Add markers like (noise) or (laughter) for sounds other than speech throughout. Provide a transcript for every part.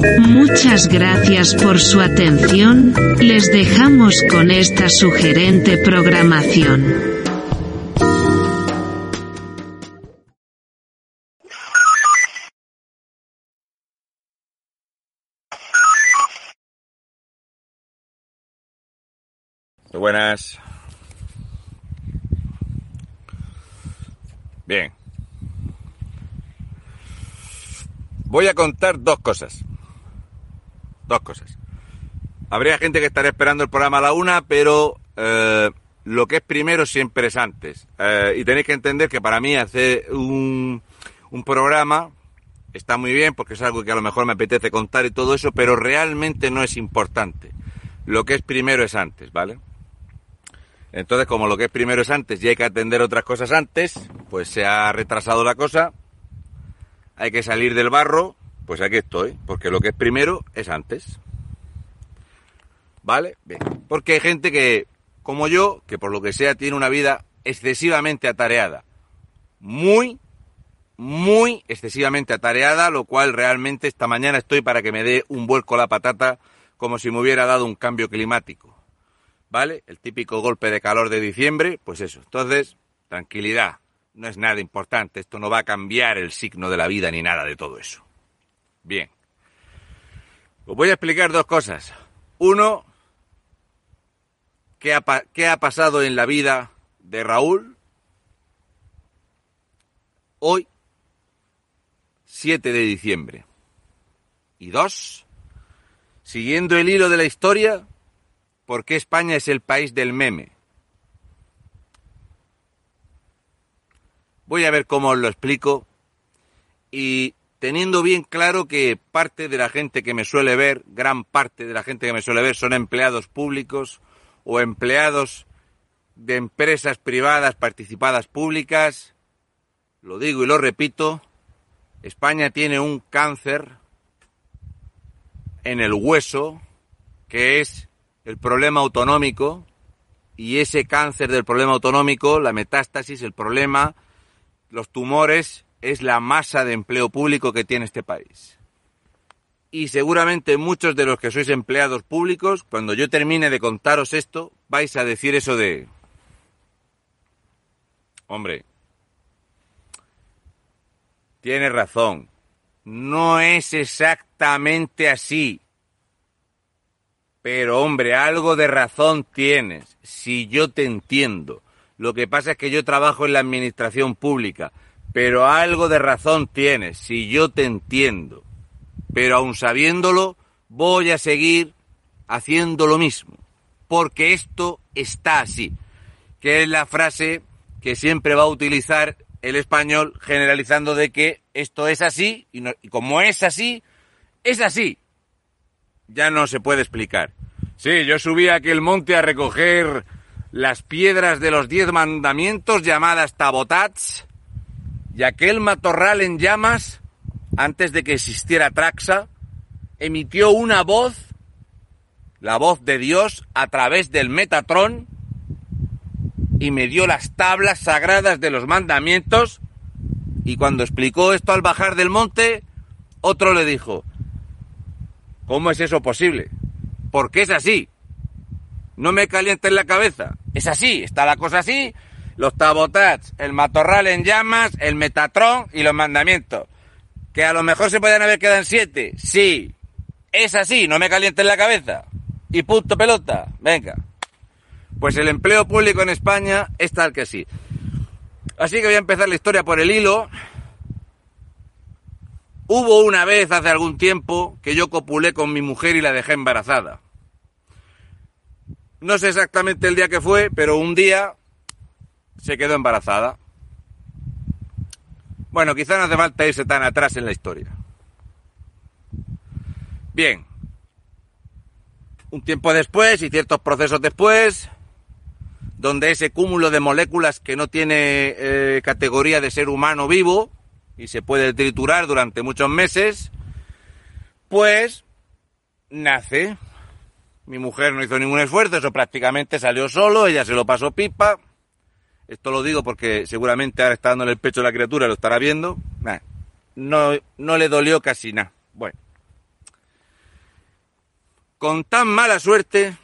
Muchas gracias por su atención, les dejamos con esta sugerente programación. Buenas. Bien. Voy a contar dos cosas. Dos cosas. Habría gente que estaría esperando el programa a la una, pero eh, lo que es primero siempre es antes. Eh, y tenéis que entender que para mí hacer un, un programa está muy bien porque es algo que a lo mejor me apetece contar y todo eso, pero realmente no es importante. Lo que es primero es antes, ¿vale? Entonces, como lo que es primero es antes y hay que atender otras cosas antes, pues se ha retrasado la cosa, hay que salir del barro, pues aquí estoy, porque lo que es primero es antes. ¿Vale? Porque hay gente que, como yo, que por lo que sea tiene una vida excesivamente atareada. Muy, muy excesivamente atareada, lo cual realmente esta mañana estoy para que me dé un vuelco la patata como si me hubiera dado un cambio climático. ¿vale? El típico golpe de calor de diciembre, pues eso. Entonces, tranquilidad, no es nada importante, esto no va a cambiar el signo de la vida ni nada de todo eso. Bien. Os voy a explicar dos cosas. Uno, ¿qué ha, pasado en la vida de Raúl hoy, 7 de diciembre? Y dos, siguiendo el hilo de la historia, ¿Por qué España es el país del meme? Voy a ver cómo os lo explico y teniendo bien claro que parte de la gente que me suele ver, gran parte de la gente que me suele ver son empleados públicos o empleados de empresas privadas participadas públicas, lo digo y lo repito, España tiene un cáncer en el hueso que es el problema autonómico y ese cáncer del problema autonómico, la metástasis, el problema, los tumores, es la masa de empleo público que tiene este país. Y seguramente muchos de los que sois empleados públicos, cuando yo termine de contaros esto, vais a decir eso de... Hombre, tienes razón, no es exactamente así. Pero hombre, algo de razón tienes, si yo te entiendo. Lo que pasa es que yo trabajo en la administración pública, pero algo de razón tienes, si yo te entiendo. Pero aun sabiéndolo, voy a seguir haciendo lo mismo, porque esto está así, que es la frase que siempre va a utilizar el español generalizando de que esto es así y, y como es así, es así ya no se puede explicar. Sí, yo subí a aquel monte a recoger las piedras de los diez mandamientos llamadas tabotats y aquel matorral en llamas, antes de que existiera Traxa, emitió una voz, la voz de Dios, a través del Metatrón y me dio las tablas sagradas de los mandamientos y cuando explicó esto al bajar del monte, otro le dijo, ¿Cómo es eso posible? Porque es así. No me calientes la cabeza. Es así, está la cosa así. Los tabotats, el matorral en llamas, el metatrón y los mandamientos. Que a lo mejor se pueden haber quedado en siete. Sí. Es así, no me calientes la cabeza. Y punto pelota. Venga. Pues el empleo público en España es tal que sí. Así que voy a empezar la historia por el hilo. Hubo una vez hace algún tiempo que yo copulé con mi mujer y la dejé embarazada. No sé exactamente el día que fue, pero un día se quedó embarazada. Bueno, quizá no hace falta irse tan atrás en la historia. Bien. Un tiempo después y ciertos procesos después, donde ese cúmulo de moléculas que no tiene eh, categoría de ser humano vivo y se puede triturar durante muchos meses, pues nace. Mi mujer no hizo ningún esfuerzo, eso prácticamente salió solo, ella se lo pasó pipa, esto lo digo porque seguramente ahora está dándole el pecho a la criatura, lo estará viendo. no, no le dolió casi nada. Bueno. Con tan mala suerte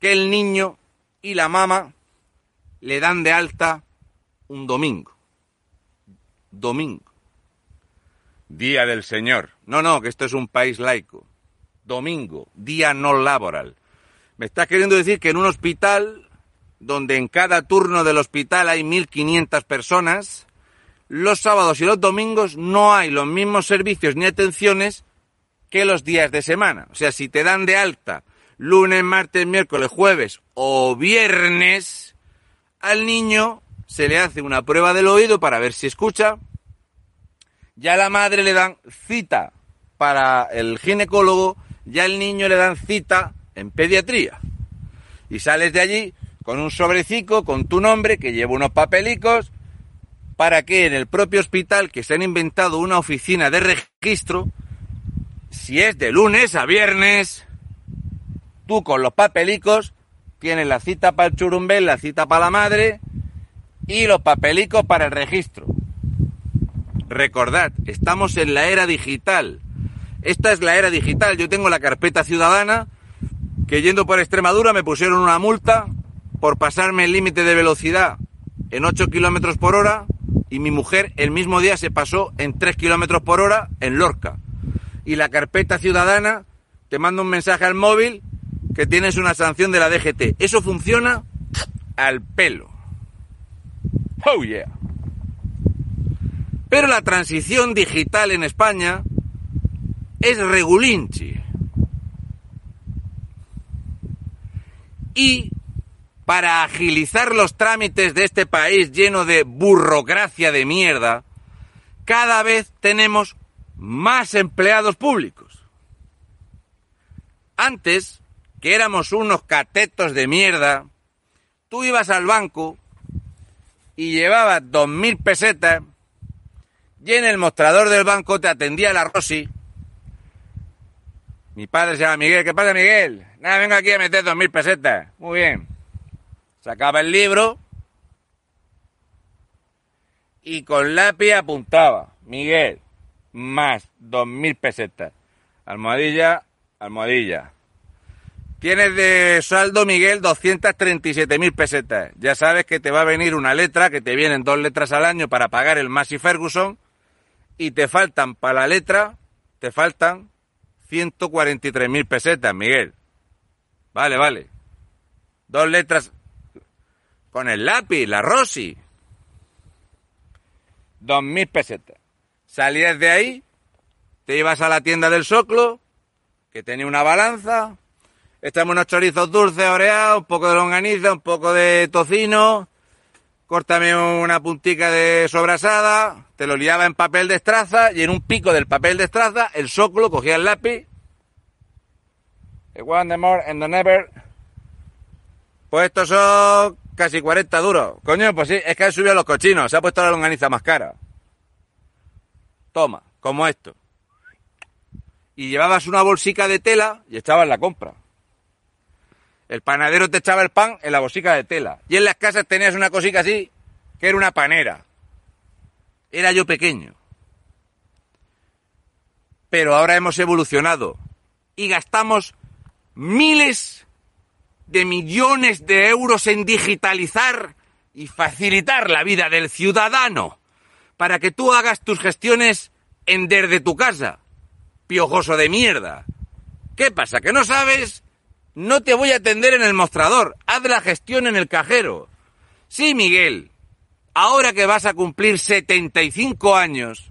que el niño y la mamá le dan de alta un domingo. Domingo. Día del Señor. No, no, que esto es un país laico. Domingo, día no laboral. Me estás queriendo decir que en un hospital donde en cada turno del hospital hay 1.500 personas, los sábados y los domingos no hay los mismos servicios ni atenciones que los días de semana. O sea, si te dan de alta lunes, martes, miércoles, jueves o viernes, al niño se le hace una prueba del oído para ver si escucha. Ya la madre le dan cita para el ginecólogo, ya al niño le dan cita en pediatría. Y sales de allí con un sobrecico con tu nombre que lleva unos papelicos para que en el propio hospital que se han inventado una oficina de registro, si es de lunes a viernes, tú con los papelicos tienes la cita para el churumbel, la cita para la madre y los papelicos para el registro. Recordad, estamos en la era digital. Esta es la era digital. Yo tengo la carpeta ciudadana que yendo por Extremadura me pusieron una multa por pasarme el límite de velocidad en 8 kilómetros por hora y mi mujer el mismo día se pasó en 3 kilómetros por hora en Lorca. Y la carpeta ciudadana te manda un mensaje al móvil que tienes una sanción de la DGT. Eso funciona al pelo. Oh yeah. Pero la transición digital en España es regulinchi. Y para agilizar los trámites de este país lleno de burocracia de mierda, cada vez tenemos más empleados públicos. Antes, que éramos unos catetos de mierda, tú ibas al banco y llevabas dos mil pesetas y en el mostrador del banco te atendía la Rosy. Mi padre se llama Miguel. ¿Qué pasa, Miguel? Nada, vengo aquí a meter dos mil pesetas. Muy bien. Sacaba el libro y con lápiz apuntaba. Miguel, más dos mil pesetas. Almohadilla, almohadilla. Tienes de saldo, Miguel, 237 mil pesetas. Ya sabes que te va a venir una letra, que te vienen dos letras al año para pagar el Massey Ferguson, y te faltan para la letra, te faltan 143 mil pesetas, Miguel. Vale, vale. Dos letras con el lápiz, la Rosy. Dos mil pesetas. Salías de ahí, te ibas a la tienda del Soclo, que tenía una balanza, echamos unos chorizos dulces oreados, un poco de longaniza, un poco de tocino, córtame una puntica de sobrasada, te lo liaba en papel de estraza y en un pico del papel de estraza el Soclo cogía el lápiz. The one, the more and the never. Pues estos son casi 40 duros. Coño, pues sí, es que han subido los cochinos, se ha puesto la longaniza más cara. Toma, como esto. Y llevabas una bolsica de tela y echabas la compra. El panadero te echaba el pan en la bolsica de tela. Y en las casas tenías una cosita así, que era una panera. Era yo pequeño. Pero ahora hemos evolucionado y gastamos miles de millones de euros en digitalizar y facilitar la vida del ciudadano para que tú hagas tus gestiones en desde tu casa. Piojoso de mierda. ¿Qué pasa? ¿Que no sabes? No te voy a atender en el mostrador. Haz la gestión en el cajero. Sí, Miguel. Ahora que vas a cumplir 75 años,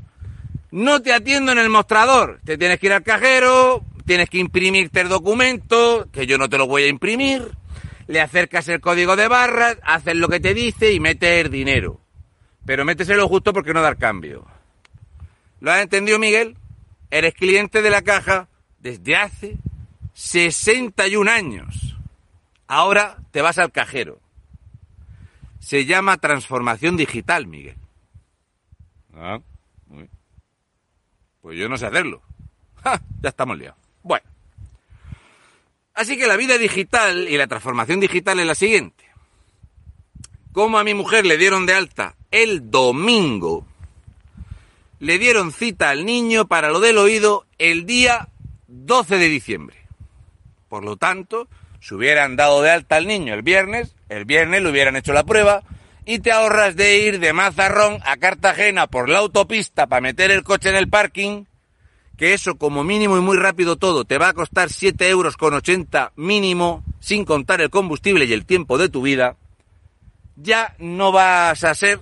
No te atiendo en el mostrador. Te tienes que ir al cajero, tienes que imprimirte el documento, que yo no te lo voy a imprimir. Le acercas el código de barras, haces lo que te dice y metes dinero. Pero méteselo justo porque no dar cambio. ¿Lo has entendido, Miguel? Eres cliente de la caja desde hace 61 años. Ahora te vas al cajero. Se llama transformación digital, Miguel. Ah, Pues yo no sé hacerlo. (laughs) Ya estamos liados. Así que la vida digital y la transformación digital es la siguiente. Como a mi mujer le dieron de alta el domingo, le dieron cita al niño para lo del oído el día 12 de diciembre. Por lo tanto, si hubieran dado de alta al niño el viernes, el viernes le hubieran hecho la prueba y te ahorras de ir de Mazarrón a Cartagena por la autopista para meter el coche en el parking, que eso como mínimo y muy rápido todo te va a costar 7 euros con 80 mínimo, sin contar el combustible y el tiempo de tu vida, ya no vas a ser,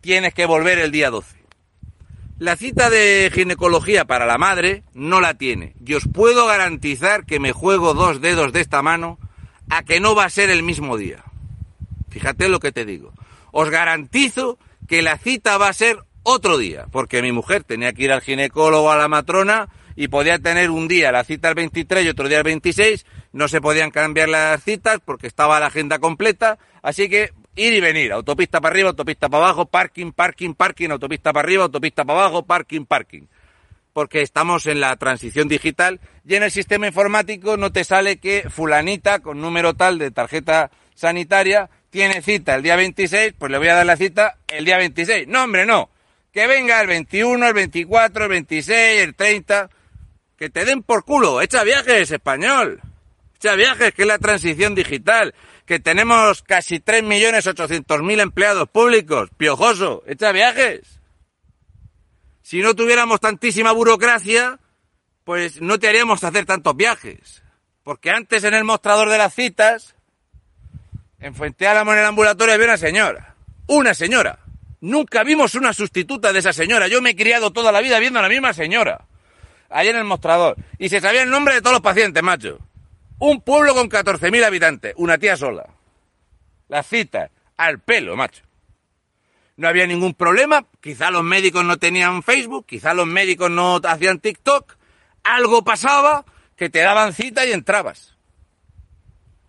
tienes que volver el día 12. La cita de ginecología para la madre no la tiene. Y os puedo garantizar que me juego dos dedos de esta mano a que no va a ser el mismo día. Fíjate lo que te digo. Os garantizo que la cita va a ser otro día, porque mi mujer tenía que ir al ginecólogo a la matrona y podía tener un día la cita el 23 y otro día el 26, no se podían cambiar las citas porque estaba la agenda completa, así que ir y venir, autopista para arriba, autopista para abajo, parking, parking, parking, autopista para arriba, autopista para abajo, parking, parking. Porque estamos en la transición digital y en el sistema informático no te sale que fulanita con número tal de tarjeta sanitaria tiene cita el día 26, pues le voy a dar la cita el día 26. No, hombre, no. Que venga el 21, el 24, el 26, el 30. Que te den por culo. Echa viajes, español. Echa viajes, que es la transición digital que tenemos casi 3.800.000 empleados públicos. Piojoso, echa viajes. Si no tuviéramos tantísima burocracia, pues no te haríamos hacer tantos viajes. Porque antes en el mostrador de las citas, en Fuente Álamo en el ambulatorio había una señora. Una señora. Nunca vimos una sustituta de esa señora. Yo me he criado toda la vida viendo a la misma señora. Ahí en el mostrador. Y se sabía el nombre de todos los pacientes, macho. Un pueblo con 14.000 habitantes, una tía sola. Las citas, al pelo, macho. No había ningún problema, quizá los médicos no tenían Facebook, quizá los médicos no hacían TikTok, algo pasaba que te daban cita y entrabas.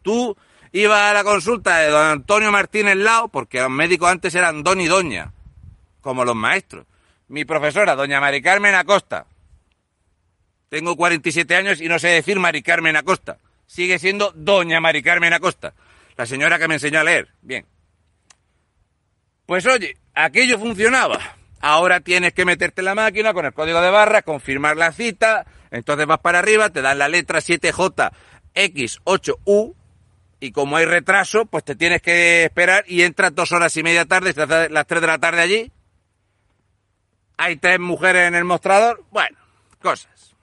Tú ibas a la consulta de don Antonio Martínez Lao, porque los médicos antes eran don y doña, como los maestros. Mi profesora, doña Mari Carmen Acosta. Tengo 47 años y no sé decir Mari Carmen Acosta sigue siendo doña Mari Carmen Acosta, la señora que me enseñó a leer. Bien. Pues oye, aquello funcionaba. Ahora tienes que meterte en la máquina con el código de barra, confirmar la cita, entonces vas para arriba, te dan la letra 7JX8U y como hay retraso, pues te tienes que esperar y entras dos horas y media tarde, las tres de la tarde allí. Hay tres mujeres en el mostrador. Bueno, cosas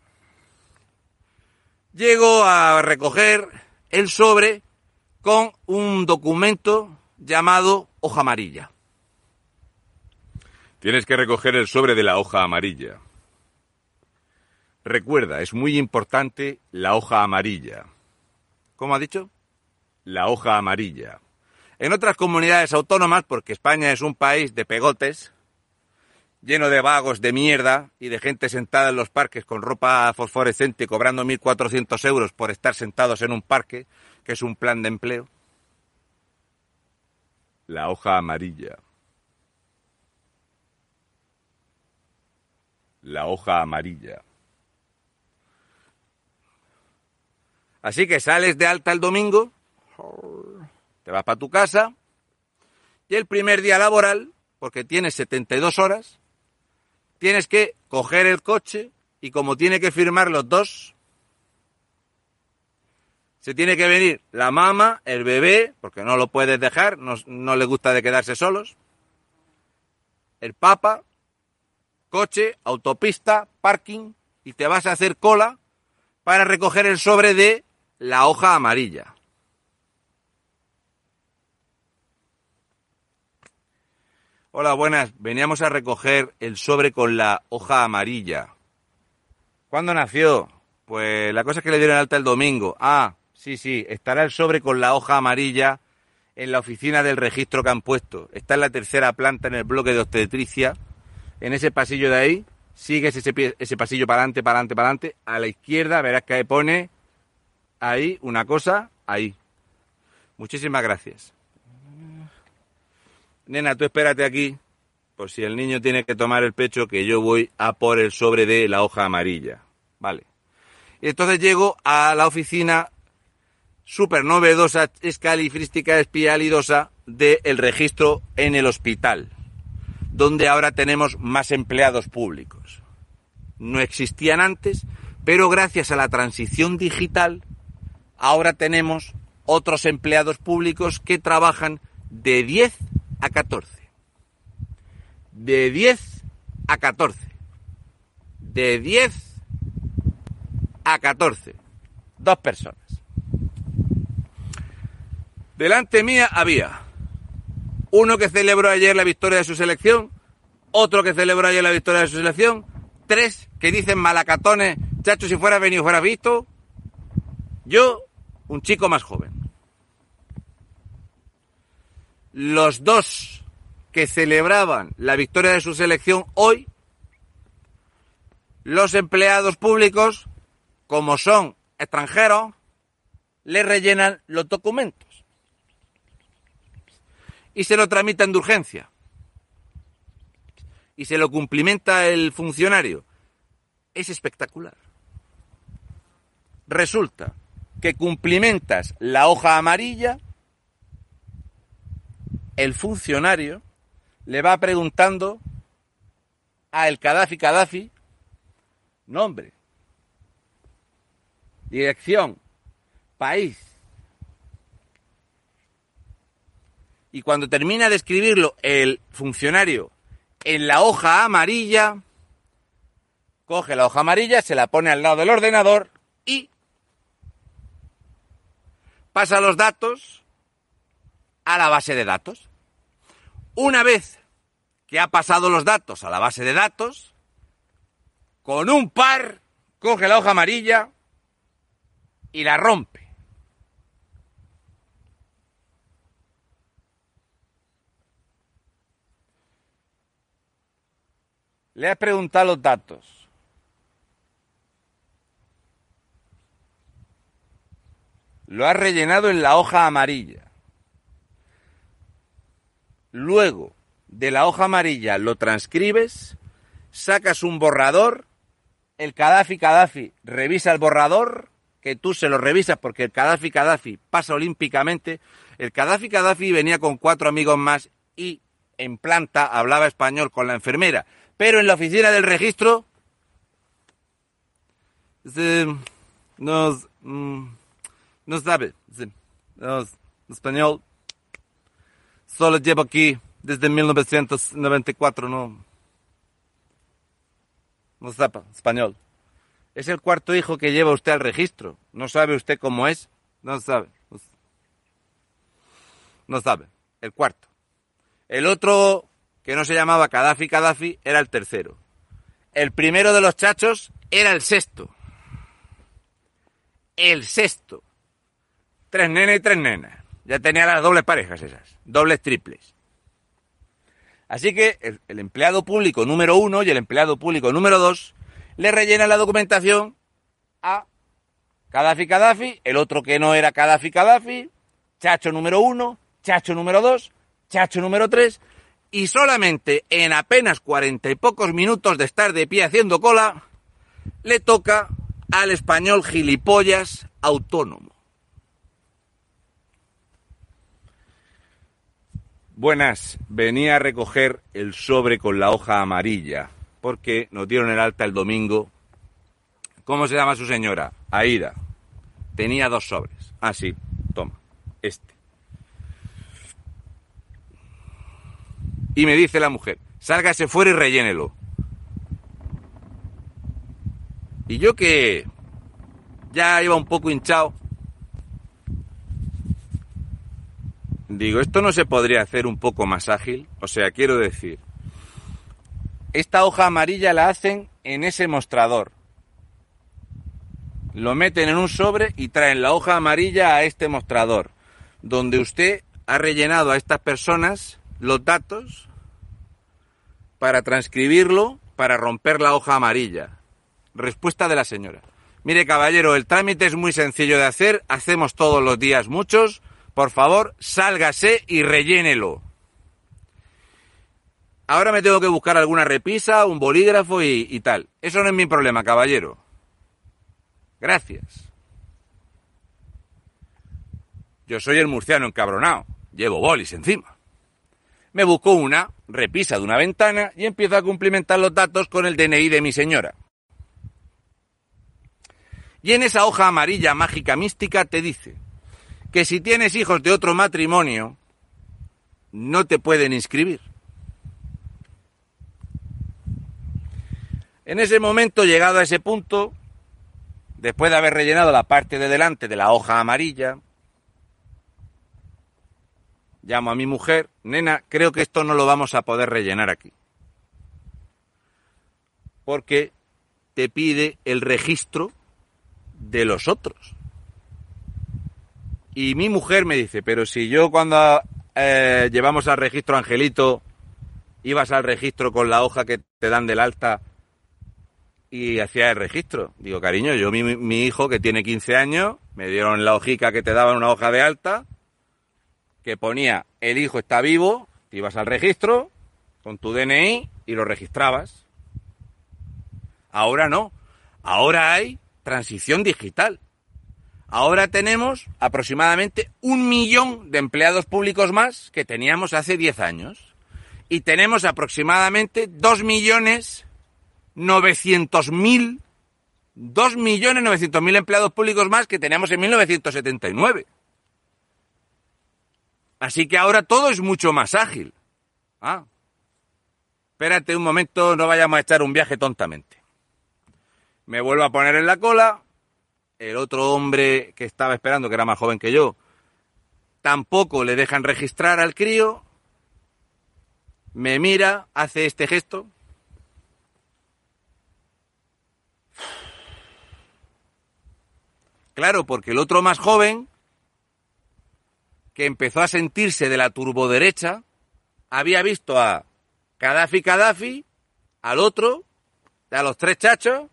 llego a recoger el sobre con un documento llamado hoja amarilla. Tienes que recoger el sobre de la hoja amarilla. Recuerda, es muy importante la hoja amarilla. ¿Cómo ha dicho? La hoja amarilla. En otras comunidades autónomas, porque España es un país de pegotes, lleno de vagos de mierda y de gente sentada en los parques con ropa fosforescente cobrando 1.400 euros por estar sentados en un parque, que es un plan de empleo. La hoja amarilla. La hoja amarilla. Así que sales de alta el domingo, te vas para tu casa y el primer día laboral, porque tienes 72 horas, tienes que coger el coche y como tiene que firmar los dos, se tiene que venir la mamá, el bebé, porque no lo puedes dejar, no, no le gusta de quedarse solos, el papa, coche, autopista, parking, y te vas a hacer cola para recoger el sobre de la hoja amarilla. Hola, buenas. Veníamos a recoger el sobre con la hoja amarilla. ¿Cuándo nació? Pues la cosa es que le dieron alta el domingo. Ah, sí, sí, estará el sobre con la hoja amarilla en la oficina del registro que han puesto. Está en la tercera planta en el bloque de obstetricia. En ese pasillo de ahí, sigues ese, ese pasillo para adelante, para adelante, para adelante. A la izquierda verás que pone ahí una cosa, ahí. Muchísimas gracias. Nena, tú espérate aquí, por si el niño tiene que tomar el pecho, que yo voy a por el sobre de la hoja amarilla. Vale. Y entonces llego a la oficina súper novedosa, escalifrística, espialidosa del registro en el hospital, donde ahora tenemos más empleados públicos. No existían antes, pero gracias a la transición digital, ahora tenemos otros empleados públicos que trabajan de 10 a 14. De 10 a 14. De 10 a 14. Dos personas. Delante mía había uno que celebró ayer la victoria de su selección, otro que celebró ayer la victoria de su selección, tres que dicen malacatones, chacho, si fuera venido, fuera visto. Yo, un chico más joven los dos que celebraban la victoria de su selección hoy, los empleados públicos, como son extranjeros, le rellenan los documentos y se lo tramitan de urgencia y se lo cumplimenta el funcionario. Es espectacular. Resulta que cumplimentas la hoja amarilla el funcionario le va preguntando a el Gaddafi Gaddafi nombre, dirección, país. Y cuando termina de escribirlo el funcionario en la hoja amarilla, coge la hoja amarilla, se la pone al lado del ordenador y pasa los datos a la base de datos. Una vez que ha pasado los datos a la base de datos, con un par coge la hoja amarilla y la rompe. Le has preguntado los datos. Lo has rellenado en la hoja amarilla. Luego de la hoja amarilla lo transcribes, sacas un borrador, el Gaddafi Gaddafi revisa el borrador, que tú se lo revisas porque el Gaddafi Gaddafi pasa olímpicamente. El Gaddafi Gaddafi venía con cuatro amigos más y en planta hablaba español con la enfermera, pero en la oficina del registro no, mm, no sabe español Solo llevo aquí desde 1994, no. No sepa español. Es el cuarto hijo que lleva usted al registro. ¿No sabe usted cómo es? No sabe. No sabe. El cuarto. El otro, que no se llamaba Gaddafi Gaddafi, era el tercero. El primero de los chachos era el sexto. El sexto. Tres nenes y tres nenas. Ya tenía las dobles parejas esas, dobles triples. Así que el, empleado público número uno y el empleado público número dos le rellenan la documentación a Gaddafi Gaddafi, el otro que no era Gaddafi Gaddafi, Chacho número uno, Chacho número dos, Chacho número tres, y solamente en apenas cuarenta y pocos minutos de estar de pie haciendo cola, le toca al español gilipollas autónomo. Buenas, venía a recoger el sobre con la hoja amarilla, porque nos dieron el alta el domingo. ¿Cómo se llama su señora? Aida. Tenía dos sobres. Ah, sí, toma, este. Y me dice la mujer, sálgase fuera y rellénelo. Y yo que ya iba un poco hinchado, Digo, ¿esto no se podría hacer un poco más ágil? O sea, quiero decir, esta hoja amarilla la hacen en ese mostrador. Lo meten en un sobre y traen la hoja amarilla a este mostrador, donde usted ha rellenado a estas personas los datos para transcribirlo, para romper la hoja amarilla. Respuesta de la señora. Mire, caballero, el trámite es muy sencillo de hacer, hacemos todos los días muchos. Por favor, sálgase y rellénelo. Ahora me tengo que buscar alguna repisa, un bolígrafo y, tal. Eso no es mi problema, caballero. Gracias. Yo soy el murciano encabronado. Llevo bolis encima. Me busco una repisa de una ventana y empiezo a cumplimentar los datos con el DNI de mi señora. Y en esa hoja amarilla mágica mística te dice que si tienes hijos de otro matrimonio, no te pueden inscribir. En ese momento, llegado a ese punto, después de haber rellenado la parte de delante de la hoja amarilla, llamo a mi mujer, nena, creo que esto no lo vamos a poder rellenar aquí. Porque te pide el registro de los otros. Y mi mujer me dice, pero si yo cuando eh, llevamos al registro Angelito, ibas al registro con la hoja que te dan del alta y hacía el registro. Digo, cariño, yo mi, mi hijo que tiene 15 años, me dieron la hojica que te daban una hoja de alta, que ponía el hijo está vivo, te ibas al registro con tu DNI y lo registrabas. Ahora no. Ahora hay transición digital. Ahora tenemos aproximadamente un millón de empleados públicos más que teníamos hace 10 años. Y tenemos aproximadamente 2 millones 900 mil, 2 millones 900 mil empleados públicos más que teníamos en 1979. Así que ahora todo es mucho más ágil. Ah. Espérate un momento, no vayamos a echar un viaje tontamente. Me vuelvo a poner en la cola. El otro hombre que estaba esperando, que era más joven que yo, tampoco le dejan registrar al crío. Me mira, hace este gesto. Claro, porque el otro más joven, que empezó a sentirse de la turboderecha, había visto a Gaddafi Gaddafi, al otro, a los tres chachos,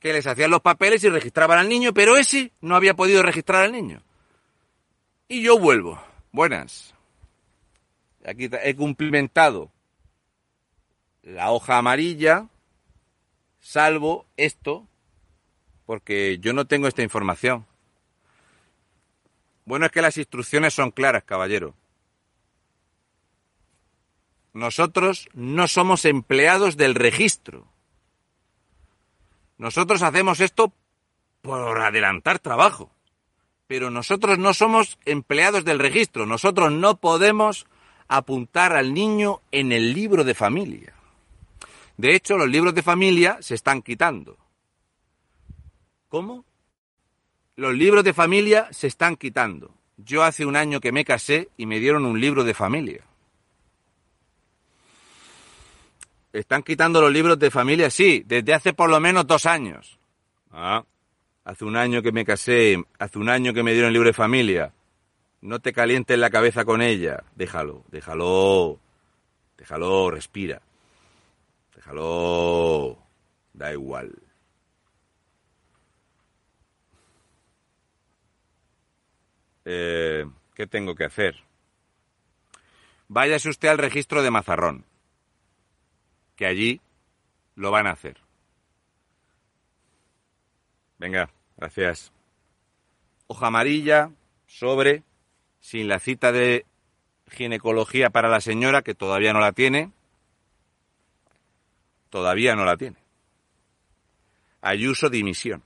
que les hacían los papeles y registraban al niño, pero ese no había podido registrar al niño. Y yo vuelvo. Buenas. Aquí he cumplimentado la hoja amarilla, salvo esto, porque yo no tengo esta información. Bueno, es que las instrucciones son claras, caballero. Nosotros no somos empleados del registro. Nosotros hacemos esto por adelantar trabajo. Pero nosotros no somos empleados del registro. Nosotros no podemos apuntar al niño en el libro de familia. De hecho, los libros de familia se están quitando. ¿Cómo? Los libros de familia se están quitando. Yo hace un año que me casé y me dieron un libro de familia. Están quitando los libros de familia, sí, desde hace por lo menos dos años. Ah, hace un año que me casé, hace un año que me dieron libro de familia. No te calientes la cabeza con ella. Déjalo, déjalo, déjalo, respira. Déjalo, da igual. Eh, ¿Qué tengo que hacer? Váyase usted al registro de Mazarrón que allí lo van a hacer. Venga, gracias. Hoja amarilla, sobre, sin la cita de ginecología para la señora, que todavía no la tiene. Todavía no la tiene. Ayuso dimisión.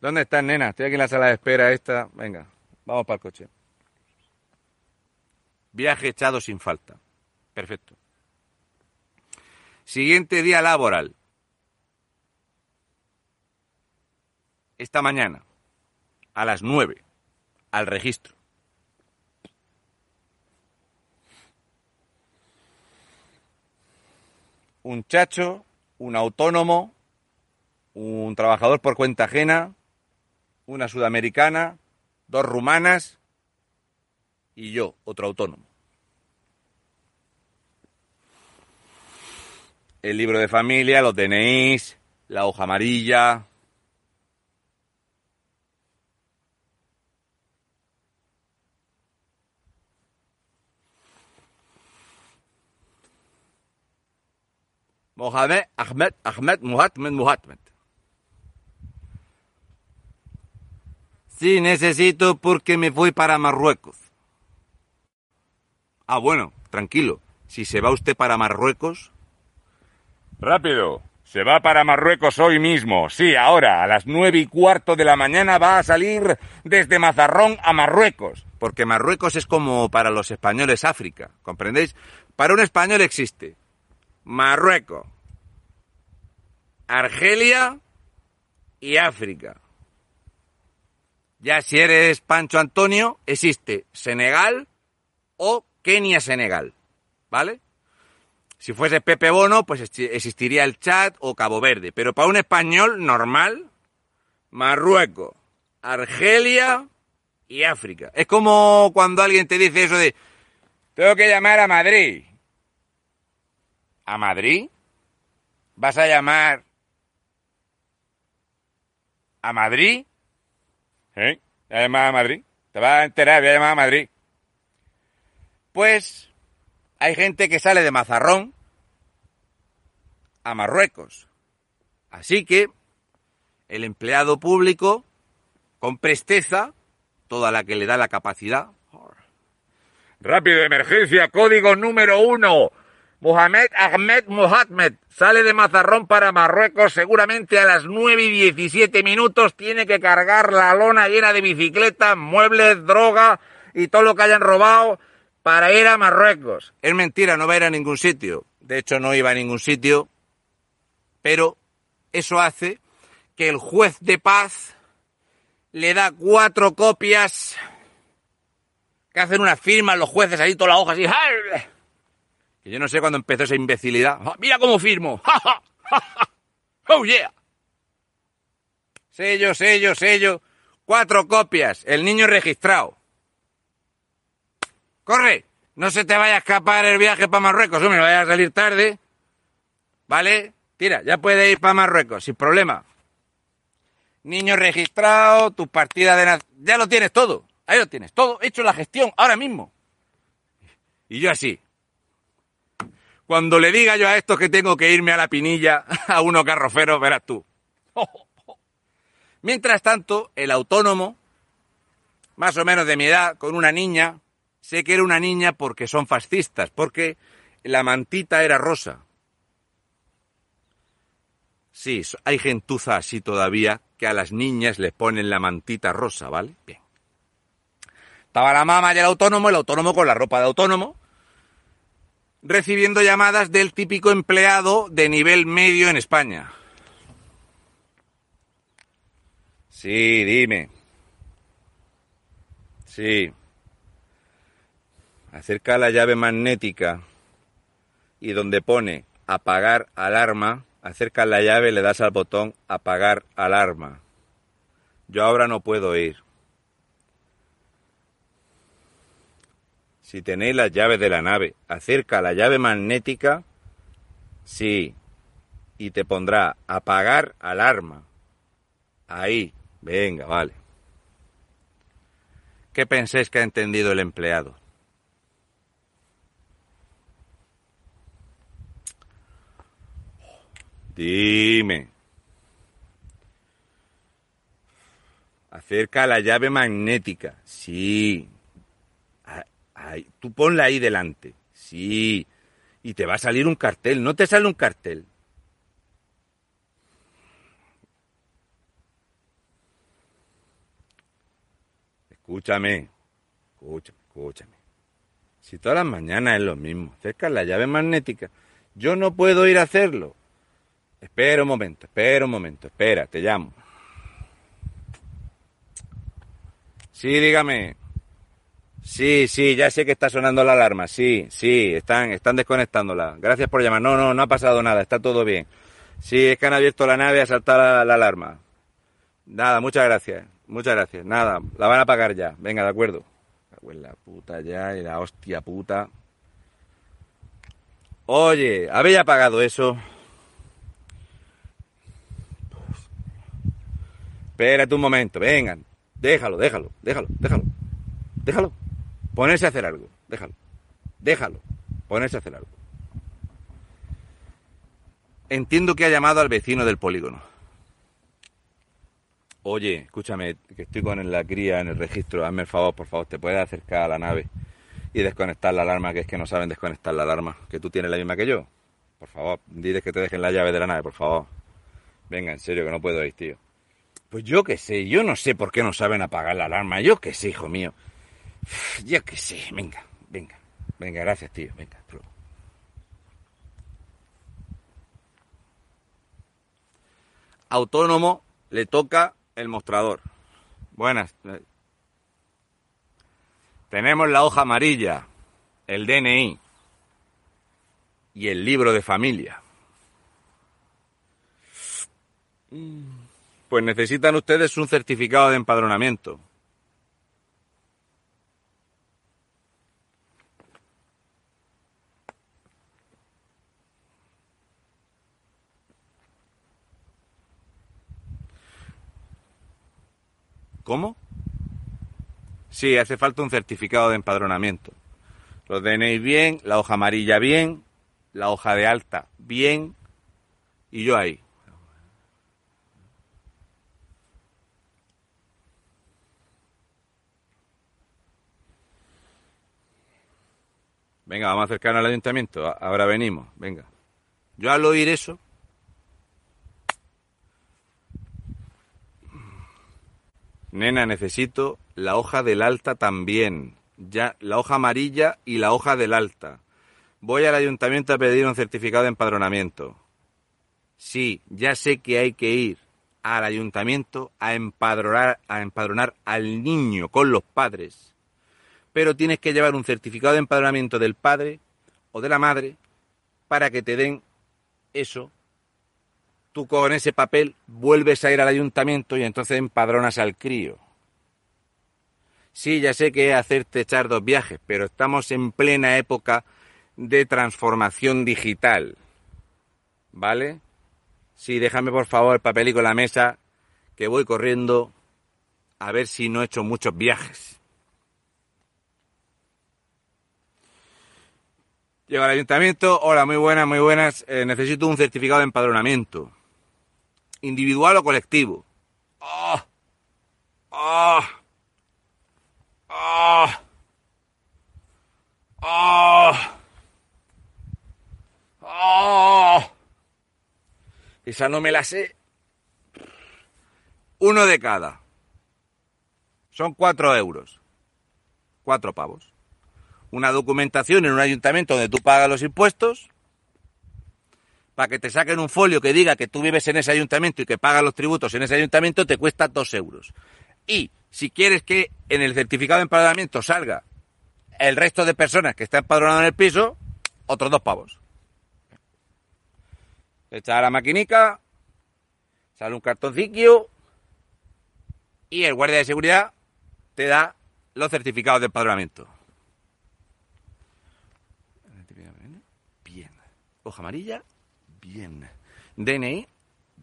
¿Dónde estás, nena? Estoy aquí en la sala de espera esta. Venga, vamos para el coche. Viaje echado sin falta. Perfecto. Siguiente día laboral. Esta mañana, a las 9, al registro. Un chacho, un autónomo, un trabajador por cuenta ajena, una sudamericana, dos rumanas y yo, otro autónomo. El libro de familia, los DNIs, la hoja amarilla, Mohamed Ahmed Ahmed Muhammad Muhammad. Sí, necesito porque me voy para Marruecos. Ah, bueno, tranquilo. Si se va usted para Marruecos. Rápido. Se va para Marruecos hoy mismo. Sí, ahora, a las nueve y cuarto de la mañana va a salir desde Mazarrón a Marruecos. Porque Marruecos es como para los españoles África, ¿comprendéis? Para un español existe Marruecos, Argelia y África. Ya si eres Pancho Antonio, existe Senegal o Kenia-Senegal, ¿vale? Si fuese Pepe Bono, pues existiría el Chad o Cabo Verde. Pero para un español normal, Marruecos, Argelia y África. Es como cuando alguien te dice eso de, tengo que llamar a Madrid. ¿A Madrid? ¿Vas a llamar a Madrid? ¿Eh? Voy a llamar a Madrid. Te vas a enterar, voy a llamar a Madrid. Pues hay gente que sale de Mazarrón a Marruecos. Así que el empleado público, con presteza, toda la que le da la capacidad. Rápido, emergencia, código número uno. Mohamed Ahmed Mohamed sale de Mazarrón para Marruecos seguramente a las 9 y 17 minutos. Tiene que cargar la lona llena de bicicletas, muebles, droga y todo lo que hayan robado para ir a Marruecos. Es mentira, no va a ir a ningún sitio. De hecho, no iba a ningún sitio. Pero eso hace que el juez de paz le da cuatro copias que hacen una firma los jueces ahí toda la hoja así. Que yo no sé cuándo empezó esa imbecilidad. ¡Ah, ¡Mira cómo firmo! ¡Oh, yeah! Sello, sello, sello. Cuatro copias. El niño registrado. ¡Corre! No se te vaya a escapar el viaje para Marruecos. Hombre, no vaya a salir tarde. ¿Vale? Tira, ya puede ir para Marruecos, sin problema. Niño registrado, tu partida de... Ya lo tienes todo. Ahí lo tienes. Todo hecho la gestión, ahora mismo. Y yo así. Cuando le diga yo a estos que tengo que irme a la pinilla, (laughs) a uno carrofero, verás tú. Mientras tanto, el autónomo, más o menos de mi edad, con una niña, sé que era una niña porque son fascistas, porque la mantita era rosa. Sí, hay gentuza así todavía que a las niñas les ponen la mantita rosa, ¿vale? Bien. Estaba la mamá y el autónomo, el autónomo con la ropa de autónomo, recibiendo llamadas del típico empleado de nivel medio en España. Sí, dime. Sí. Acerca la llave magnética y donde pone apagar alarma, acerca la llave, le das al botón apagar alarma. Yo ahora no puedo ir. Si tenéis las llaves de la nave, acerca la llave magnética, sí, y te pondrá apagar alarma. Ahí, venga, vale. ¿Qué pensáis que ha entendido el empleado? Dime. Acerca la llave magnética. Sí, tú ponla ahí delante. Sí. Y te va a salir un cartel. No te sale un cartel. Escúchame. Escúchame, escúchame. Si todas las mañanas es lo mismo. Cerca la llave magnética. Yo no puedo ir a hacerlo. Espera un momento, espera un momento, espera, te llamo. Sí, dígame. Sí, sí, ya sé que está sonando la alarma. Sí, sí, están, están desconectándola. Gracias por llamar. No, no, no ha pasado nada, está todo bien. Sí, es que han abierto la nave a saltar la, la alarma. Nada, muchas gracias. Muchas gracias. Nada, la van a pagar ya. Venga, de acuerdo. La puta ya y la hostia puta. Oye, ¿habéis apagado eso? Espérate un momento, vengan. Déjalo, déjalo, déjalo, déjalo. Déjalo. Ponerse a hacer algo. Déjalo. Déjalo. Ponerse a hacer algo. Entiendo que ha llamado al vecino del polígono. Oye, escúchame, que estoy con la cría en el registro. Hazme el favor, por favor, te puedes acercar a la nave y desconectar la alarma, que es que no saben desconectar la alarma. Que tú tienes la misma que yo. Por favor, diles que te dejen la llave de la nave, por favor. Venga, en serio, que no puedo ir, tío. Pues yo qué sé, yo no sé por qué no saben apagar la alarma. Yo qué sé, hijo mío. Yo qué sé, venga, venga. Venga, gracias, tío. Venga. Autónomo le toca el mostrador. Buenas. Tenemos la hoja amarilla, el DNI y el libro de familia. Pues necesitan ustedes un certificado de empadronamiento. ¿Cómo? Sí, hace falta un certificado de empadronamiento. Los DNI bien, la hoja amarilla bien, la hoja de alta bien y yo ahí. Venga, vamos a acercarnos al ayuntamiento. Ahora venimos, venga. Yo al oír eso, Nena, necesito la hoja del alta también. Ya, la hoja amarilla y la hoja del alta. Voy al ayuntamiento a pedir un certificado de empadronamiento. Sí, ya sé que hay que ir al ayuntamiento a empadronar, a empadronar al niño con los padres. Pero tienes que llevar un certificado de empadronamiento del padre o de la madre para que te den eso tú con ese papel vuelves a ir al ayuntamiento y entonces empadronas al crío. Sí, ya sé que es hacerte echar dos viajes, pero estamos en plena época de transformación digital. ¿Vale? Sí, déjame por favor el papelico en la mesa, que voy corriendo a ver si no he hecho muchos viajes. Llego al ayuntamiento, hola, muy buenas, muy buenas, eh, necesito un certificado de empadronamiento individual o colectivo. ¡Oh! ¡Oh! ¡Oh! ¡Oh! ¡Oh! Esa no me la sé. Uno de cada. Son cuatro euros. Cuatro pavos. Una documentación en un ayuntamiento donde tú pagas los impuestos para que te saquen un folio que diga que tú vives en ese ayuntamiento y que pagas los tributos en ese ayuntamiento, te cuesta dos euros. Y si quieres que en el certificado de empadronamiento salga el resto de personas que están empadronadas en el piso, otros dos pavos. Echa a la maquinica, sale un cartoncillo y el guardia de seguridad te da los certificados de empadronamiento. Bien. Hoja amarilla, Bien. DNI,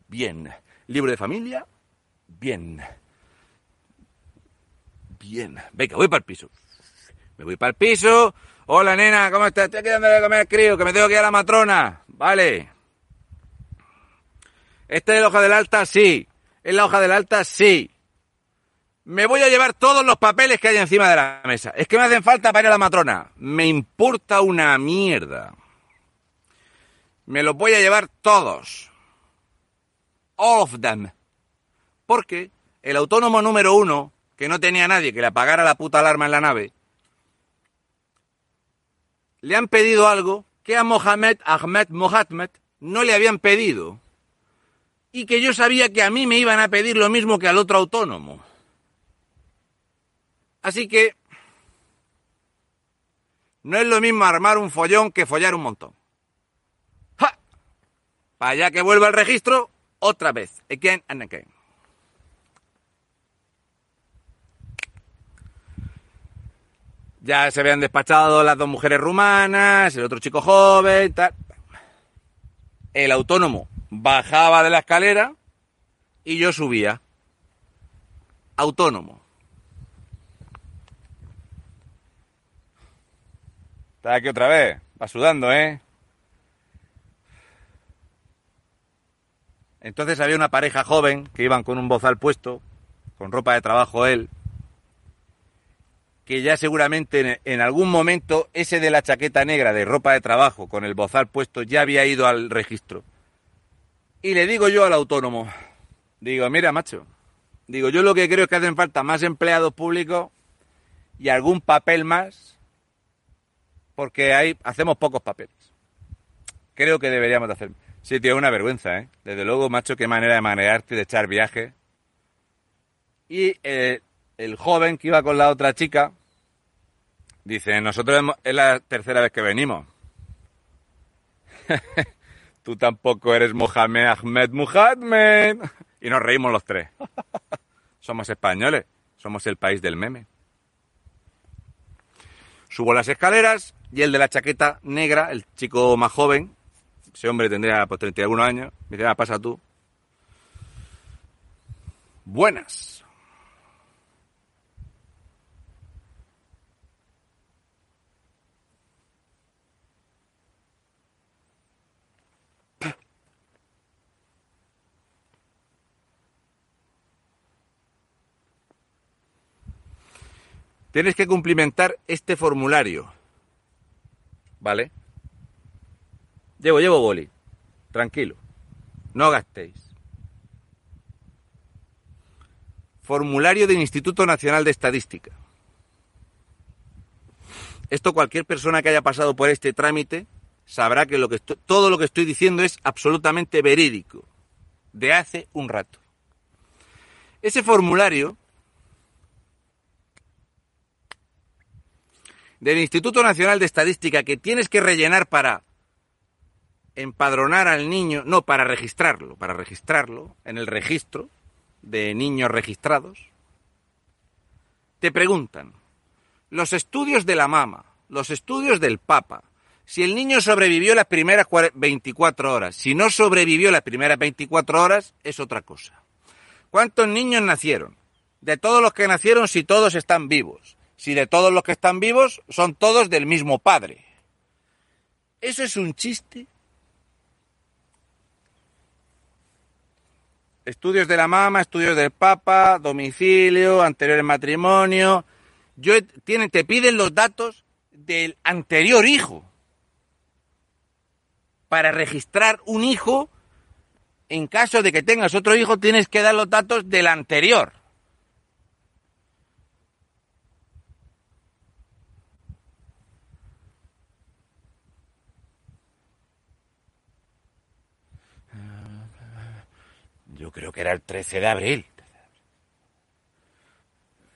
bien. Libro de familia, bien. Bien. Venga, voy para el piso. Me voy para el piso. Hola, nena, ¿cómo estás? Estoy quedando de comer crío, que me tengo que ir a la matrona. Vale. ¿Este es la hoja del alta? Sí. ¿Es la hoja del alta? Sí. Me voy a llevar todos los papeles que hay encima de la mesa. Es que me hacen falta para ir a la matrona. Me importa una mierda. Me los voy a llevar todos. All of them. Porque el autónomo número uno, que no tenía nadie que le apagara la puta alarma en la nave, le han pedido algo que a Mohamed Ahmed Mohamed no le habían pedido. Y que yo sabía que a mí me iban a pedir lo mismo que al otro autónomo. Así que No es lo mismo armar un follón que follar un montón. Para que vuelva el registro, otra vez. Again and again. Ya se habían despachado las dos mujeres rumanas, el otro chico joven, tal. El autónomo bajaba de la escalera y yo subía. Autónomo. Está aquí otra vez. Va sudando, ¿eh? Entonces había una pareja joven que iban con un bozal puesto, con ropa de trabajo él, que ya seguramente en, algún momento ese de la chaqueta negra de ropa de trabajo con el bozal puesto ya había ido al registro. Y le digo yo al autónomo, digo, mira macho, digo, yo lo que creo es que hacen falta más empleados públicos y algún papel más, porque ahí hacemos pocos papeles. Creo que deberíamos de hacer. Sí, tío, una vergüenza, ¿eh? Desde luego, macho, qué manera de manearte, de echar viaje. Y eh, el joven que iba con la otra chica dice, nosotros es la tercera vez que venimos. (laughs) Tú tampoco eres Mohamed Ahmed Muhammad. Y nos reímos los tres. somos españoles, somos el país del meme. Subo las escaleras y el de la chaqueta negra, el chico más joven, ese hombre tendría pues 31 años, me dice, ah, pasa tú. Buenas. Tienes que cumplimentar este formulario. ¿Vale? Llevo, llevo boli. Tranquilo. No gastéis. Formulario del Instituto Nacional de Estadística. Esto cualquier persona que haya pasado por este trámite sabrá que, lo que todo lo que estoy diciendo es absolutamente verídico. De hace un rato. Ese formulario del Instituto Nacional de Estadística que tienes que rellenar para empadronar al niño, no, para registrarlo, para registrarlo en el registro de niños registrados, te preguntan los estudios de la mama, los estudios del papa, si el niño sobrevivió las primeras 24 horas, si no sobrevivió las primeras 24 horas, es otra cosa. ¿Cuántos niños nacieron? De todos los que nacieron, si todos están vivos. Si de todos los que están vivos, son todos del mismo padre. ¿Eso es un chiste? Estudios de la mama, estudios del papa, domicilio, anterior matrimonio. Yo, tienen, te piden los datos del anterior hijo. Para registrar un hijo, en caso de que tengas otro hijo, tienes que dar los datos del anterior. Creo que era el 13 de abril.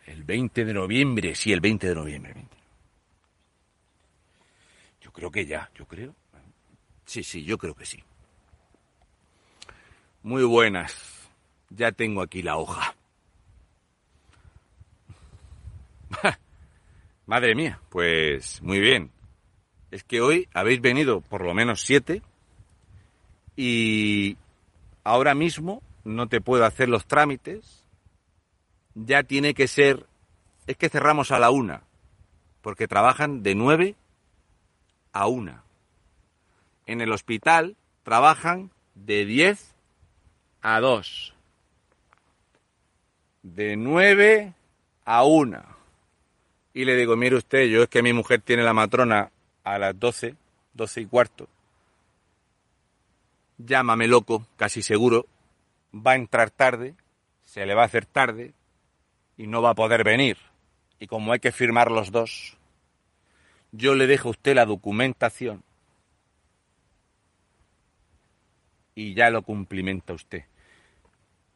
El 20 de noviembre, sí, el 20 de noviembre. Yo creo que ya, yo creo. Sí, sí, yo creo que sí. Muy buenas. Ya tengo aquí la hoja. (laughs) Madre mía, pues muy bien. Es que hoy habéis venido por lo menos siete y ahora mismo no te puedo hacer los trámites, ya tiene que ser, es que cerramos a la una, porque trabajan de nueve a una. En el hospital trabajan de diez a dos. De nueve a una. Y le digo, mire usted, yo es que mi mujer tiene la matrona a las doce, doce y cuarto. Llámame loco, casi seguro, va a entrar tarde, se le va a hacer tarde y no va a poder venir. Y como hay que firmar los dos, yo le dejo a usted la documentación y ya lo cumplimenta usted.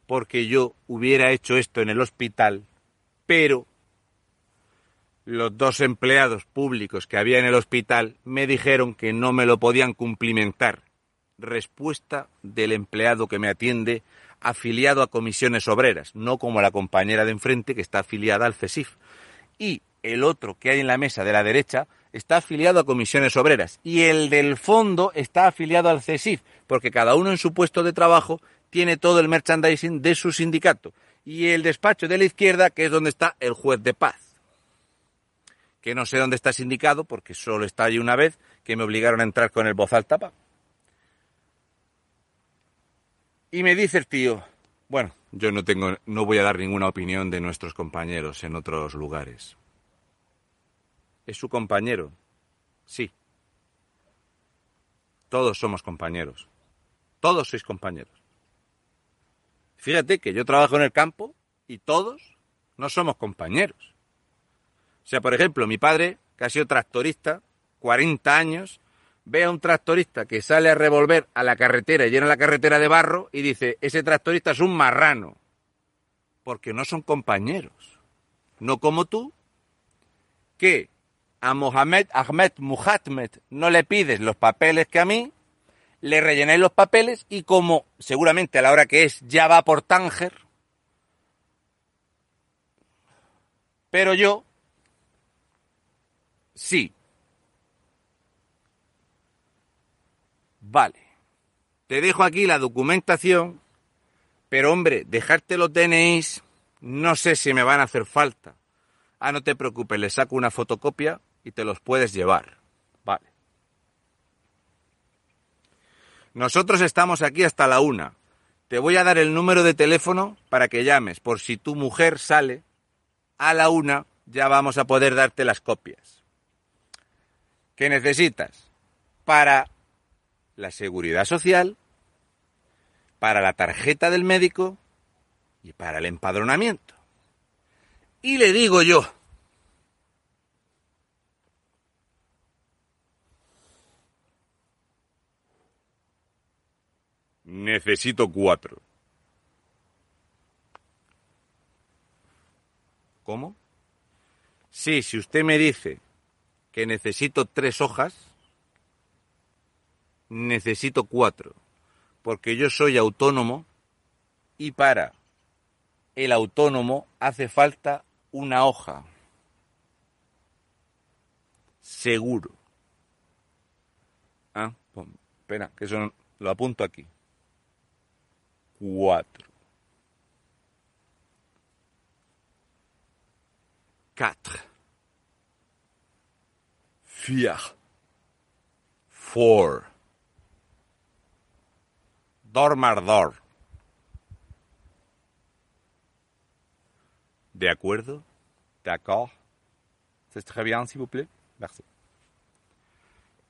Porque yo hubiera hecho esto en el hospital, pero los dos empleados públicos que había en el hospital me dijeron que no me lo podían cumplimentar. Respuesta del empleado que me atiende afiliado a comisiones obreras, no como la compañera de enfrente que está afiliada al CESIF. Y el otro que hay en la mesa de la derecha está afiliado a comisiones obreras y el del fondo está afiliado al CESIF, porque cada uno en su puesto de trabajo tiene todo el merchandising de su sindicato. Y el despacho de la izquierda, que es donde está el juez de paz, que no sé dónde está sindicado, porque solo está allí una vez, que me obligaron a entrar con el voz alta. Y me dice el tío, bueno, yo no tengo, no voy a dar ninguna opinión de nuestros compañeros en otros lugares. Es su compañero. Sí. Todos somos compañeros. Todos sois compañeros. Fíjate que yo trabajo en el campo y todos no somos compañeros. O sea, por ejemplo, mi padre, que ha sido tractorista, 40 años, ve a un tractorista que sale a revolver a la carretera y llena la carretera de barro y dice, ese tractorista es un marrano, porque no son compañeros. No como tú, que a Mohamed Ahmed Muhammad no le pides los papeles que a mí, le rellenéis los papeles y como seguramente a la hora que es ya va por Tánger, pero yo sí. Vale. Te dejo aquí la documentación, pero hombre, dejarte los DNIs no sé si me van a hacer falta. Ah, no te preocupes, le saco una fotocopia y te los puedes llevar. Vale. Nosotros estamos aquí hasta la una. Te voy a dar el número de teléfono para que llames, por si tu mujer sale a la una, ya vamos a poder darte las copias. ¿Qué necesitas? Para la seguridad social, para la tarjeta del médico y para el empadronamiento. Y le digo yo, Necesito cuatro. ¿Cómo? Sí, si usted me dice que necesito tres hojas, necesito cuatro, porque yo soy autónomo y para el autónomo hace falta una hoja. Seguro. Ah, pues, espera, que eso lo apunto aquí cuatro. Quatre. Vier. Four. Dormardor. ¿De acuerdo? D'accord. C'est très bien, s'il vous plaît. Merci.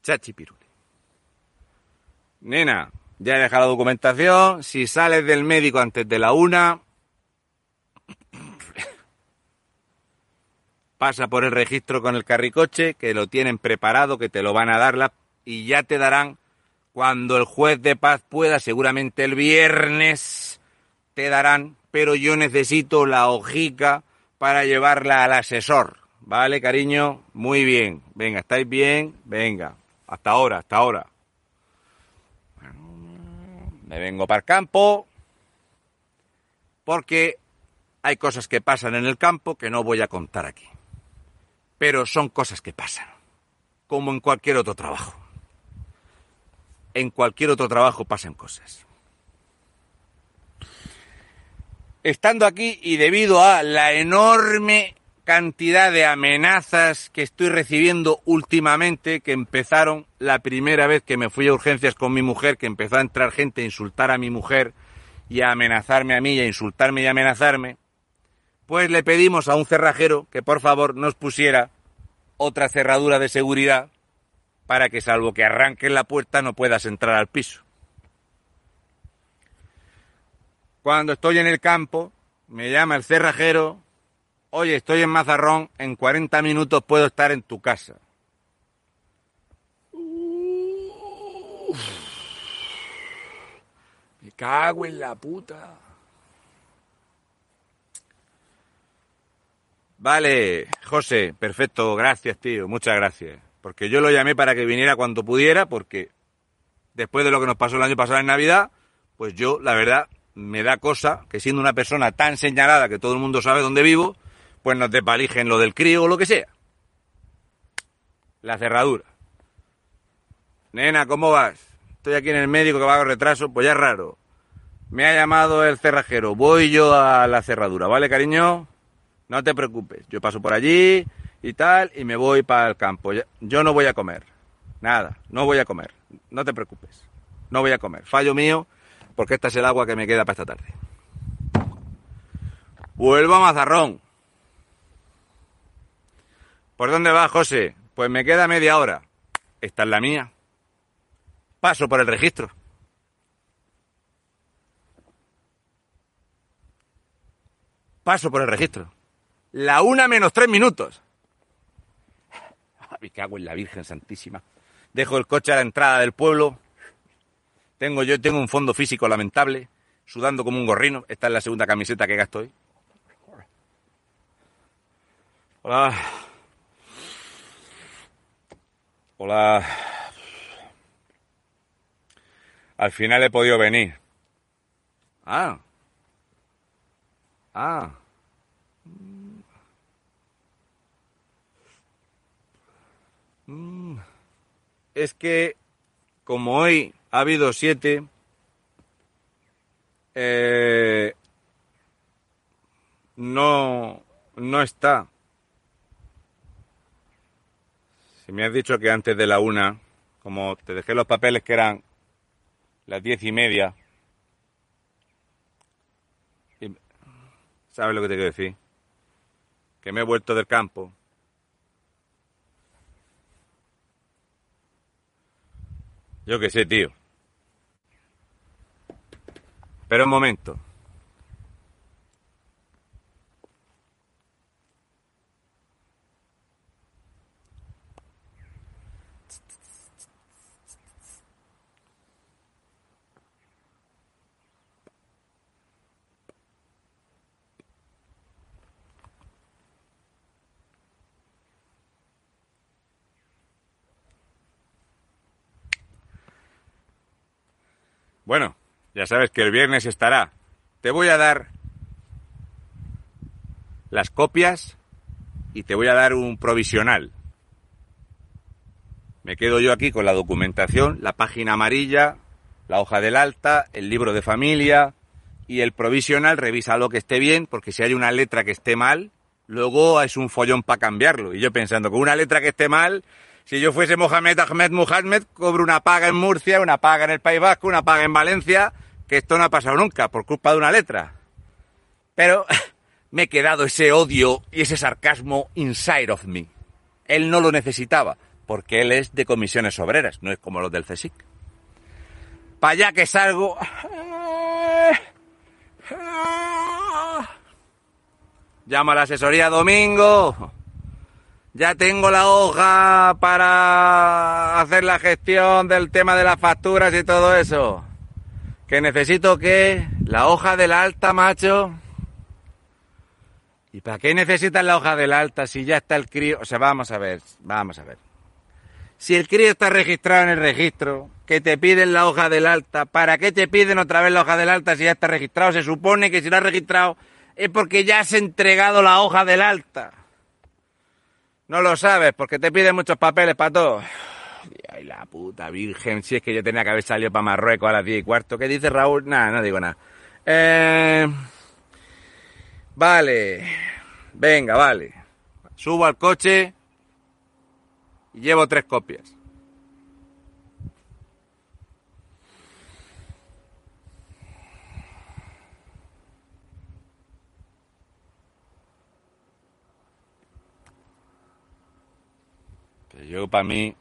Chachipiruli. Nena, ya he dejado la documentación. Si sales del médico antes de la una, (coughs) pasa por el registro con el carricoche, que lo tienen preparado, que te lo van a dar y ya te darán cuando el juez de paz pueda, seguramente el viernes te darán, pero yo necesito la hojica para llevarla al asesor. ¿Vale, cariño? Muy bien. Venga, ¿estáis bien? Venga. Hasta ahora, hasta ahora. Me vengo para el campo porque hay cosas que pasan en el campo que no voy a contar aquí. Pero son cosas que pasan, como en cualquier otro trabajo. En cualquier otro trabajo pasan cosas. Estando aquí y debido a la enorme cantidad de amenazas que estoy recibiendo últimamente, que empezaron la primera vez que me fui a urgencias con mi mujer, que empezó a entrar gente a insultar a mi mujer y a amenazarme a mí y a insultarme y a amenazarme, pues le pedimos a un cerrajero que por favor nos pusiera otra cerradura de seguridad para que salvo que arranques la puerta no puedas entrar al piso. Cuando estoy en el campo, me llama el cerrajero oye, estoy en Mazarrón, en 40 minutos puedo estar en tu casa. me cago en la puta. Vale, José, perfecto, gracias, tío, muchas gracias. Porque yo lo llamé para que viniera cuando pudiera, porque después de lo que nos pasó el año pasado en Navidad, pues yo, la verdad, me da cosa que siendo una persona tan señalada que todo el mundo sabe dónde vivo, pues nos despalijen lo del crío o lo que sea. La cerradura. Nena, ¿cómo vas? Estoy aquí en el médico que va a retraso, pues ya es raro. Me ha llamado el cerrajero, voy yo a la cerradura, ¿vale, cariño? No te preocupes, yo paso por allí y tal y me voy para el campo. Yo no voy a comer, nada, no voy a comer, no te preocupes, no voy a comer. Fallo mío porque esta es el agua que me queda para esta tarde. Vuelvo a Mazarrón. ¿Por dónde vas, José? Pues me queda media hora. Esta es la mía. Paso por el registro. Paso por el registro. La una menos tres minutos. Me cago en la Virgen Santísima. Dejo el coche a la entrada del pueblo. Tengo yo tengo un fondo físico lamentable, sudando como un gorrino. Esta es la segunda camiseta que gasto hoy. Hola. Hola. Al final he podido venir. Ah. Ah. Es que, como hoy ha habido siete, eh, no, no está. Si me has dicho que antes de la una, como te dejé los papeles que eran las diez y media, ¿sabes lo que te quiero decir? Que me he vuelto del campo. Yo qué sé, tío. Pero un momento. Bueno, ya sabes que el viernes estará. Te voy a dar las copias y te voy a dar un provisional. Me quedo yo aquí con la documentación, la página amarilla, la hoja del alta, el libro de familia y el provisional, revisa lo que esté bien, porque si hay una letra que esté mal, luego es un follón para cambiarlo. Y yo pensando, con una letra que esté mal, si yo fuese Mohamed Ahmed Mohamed, cobro una paga en Murcia, una paga en el País Vasco, una paga en Valencia, que esto no ha pasado nunca por culpa de una letra. Pero (laughs) me he quedado ese odio y ese sarcasmo inside of me. Él no lo necesitaba, porque él es de comisiones obreras, no es como los del CSIC. Para allá que salgo... (laughs) Llamo a la asesoría domingo. Ya tengo la hoja para hacer la gestión del tema de las facturas y todo eso. Que necesito que la hoja del alta, macho. ¿Y para qué necesitas la hoja del alta si ya está el crío? O sea, vamos a ver, vamos a ver. Si el crío está registrado en el registro, que te piden la hoja del alta, ¿para qué te piden otra vez la hoja del alta si ya está registrado? Se supone que si lo has registrado es porque ya has entregado la hoja del alta. No lo sabes, porque te piden muchos papeles para todo. Ay, la puta virgen, si es que yo tenía que haber salido para Marruecos a las 10 y cuarto. ¿Qué dice Raúl? Nada, no digo nada. Eh, vale, venga, vale. Subo al coche y llevo tres copias. Yo para mí,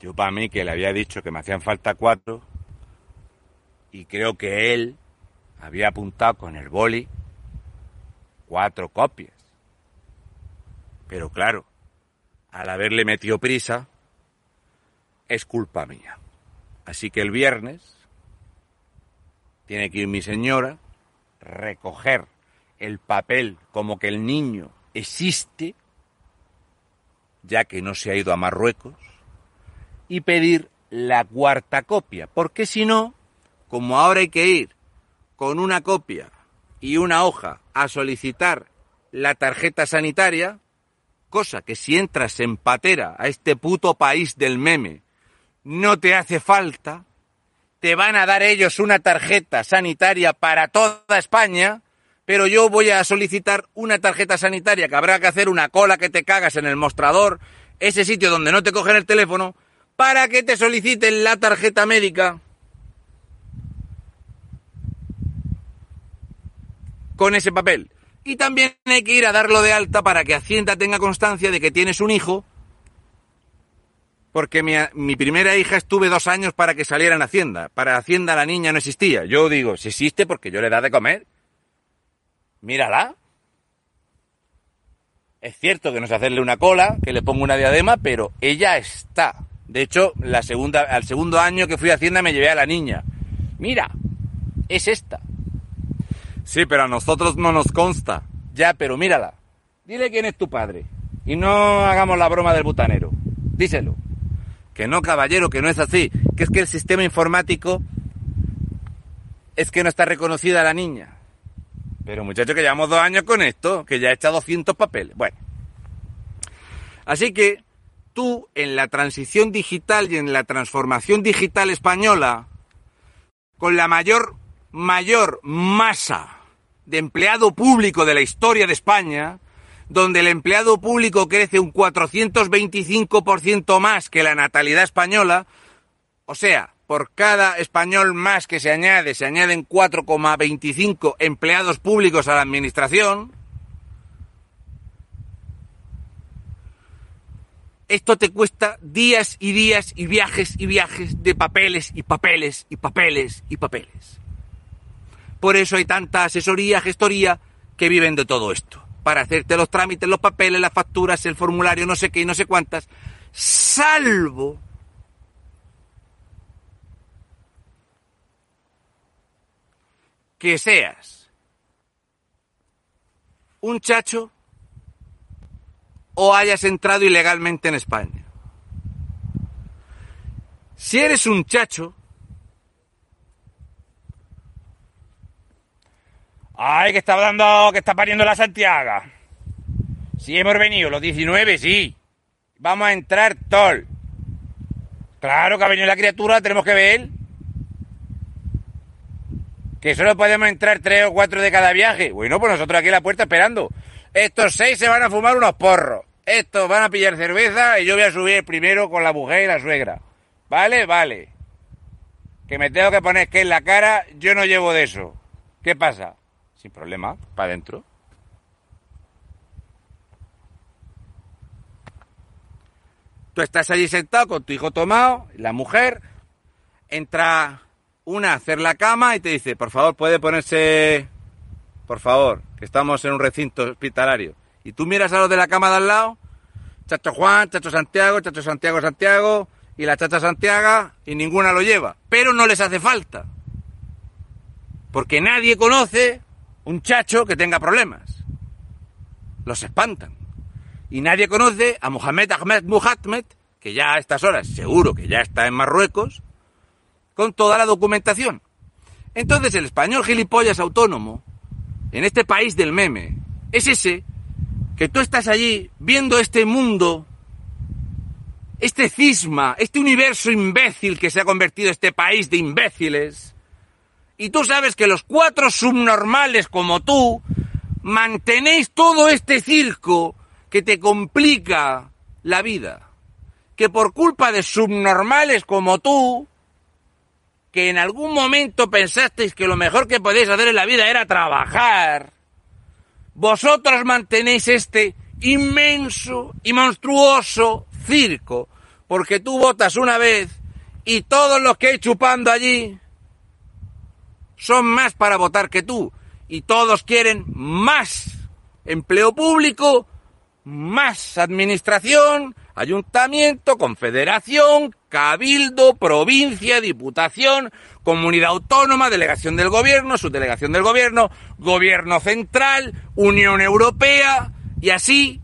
yo para mí que le había dicho que me hacían falta cuatro y creo que él había apuntado con el boli cuatro copias. Pero claro, al haberle metido prisa, es culpa mía. Así que el viernes tiene que ir mi señora, recoger el papel como que el niño existe, ya que no se ha ido a Marruecos, y pedir la cuarta copia, porque si no, como ahora hay que ir con una copia y una hoja a solicitar la tarjeta sanitaria, cosa que si entras en patera a este puto país del meme no te hace falta, te van a dar ellos una tarjeta sanitaria para toda España, pero yo voy a solicitar una tarjeta sanitaria que habrá que hacer una cola que te cagas en el mostrador, ese sitio donde no te cogen el teléfono, para que te soliciten la tarjeta médica con ese papel. Y también hay que ir a darlo de alta para que Hacienda tenga constancia de que tienes un hijo porque mi, primera hija estuve dos años para que saliera en Hacienda. Para Hacienda la niña no existía. Yo digo, si existe porque yo le da de comer. Mírala. Es cierto que no sé hacerle una cola, que le pongo una diadema, pero ella está. De hecho, la segunda, al segundo año que fui a Hacienda me llevé a la niña. Mira, es esta. Sí, pero a nosotros no nos consta. Ya, pero mírala. Dile quién es tu padre. Y no hagamos la broma del butanero. Díselo. Que no, caballero, que no es así. Que es que el sistema informático es que no está reconocida la niña. Pero muchacho, que llevamos dos años con esto, que ya he echado 200 papeles. Bueno. Así que tú, en la transición digital y en la transformación digital española, con la mayor, mayor masa de empleado público de la historia de España, donde el empleado público crece un 425% más que la natalidad española, o sea, por cada español más que se añade, se añaden 4,25 empleados públicos a la administración, esto te cuesta días y días y viajes y viajes de papeles y papeles y papeles y papeles. Por eso hay tanta asesoría, gestoría que viven de todo esto para hacerte los trámites, los papeles, las facturas, el formulario, no sé qué y no sé cuántas, salvo que seas un chacho o hayas entrado ilegalmente en España. Si eres un chacho, Ay, que está dando, que está pariendo la Santiago. Sí, hemos venido, los 19, sí. Vamos a entrar tol. Claro que ha venido la criatura, tenemos que ver. Que solo podemos entrar tres o cuatro de cada viaje. Bueno, pues nosotros aquí en la puerta esperando. Estos seis se van a fumar unos porros. Estos van a pillar cerveza y yo voy a subir primero con la mujer y la suegra. ¿Vale? Vale. Que me tengo que poner que en la cara, yo no llevo de eso. ¿Qué pasa? sin problema, para adentro. Tú estás allí sentado con tu hijo tomado, la mujer, entra una hacer la cama y te dice, por favor, puede ponerse, por favor, que estamos en un recinto hospitalario. Y tú miras a los de la cama de al lado, chacho Juan, chacho Santiago, chacho Santiago, Santiago, y la chacha Santiago, y ninguna lo lleva. Pero no les hace falta. Porque nadie conoce un chacho que tenga problemas. Los espantan. Y nadie conoce a Mohamed Ahmed Muhammad, que ya a estas horas seguro que ya está en Marruecos, con toda la documentación. Entonces el español gilipollas autónomo, en este país del meme, es ese que tú estás allí viendo este mundo, este cisma, este universo imbécil que se ha convertido este país de imbéciles, y tú sabes que los cuatro subnormales como tú mantenéis todo este circo que te complica la vida. Que por culpa de subnormales como tú, que en algún momento pensasteis que lo mejor que podéis hacer en la vida era trabajar, vosotros mantenéis este inmenso y monstruoso circo, porque tú votas una vez y todos los que hay chupando allí son más para votar que tú. Y todos quieren más empleo público, más administración, ayuntamiento, confederación, cabildo, provincia, diputación, comunidad autónoma, delegación del gobierno, subdelegación del gobierno, gobierno central, Unión Europea, Y así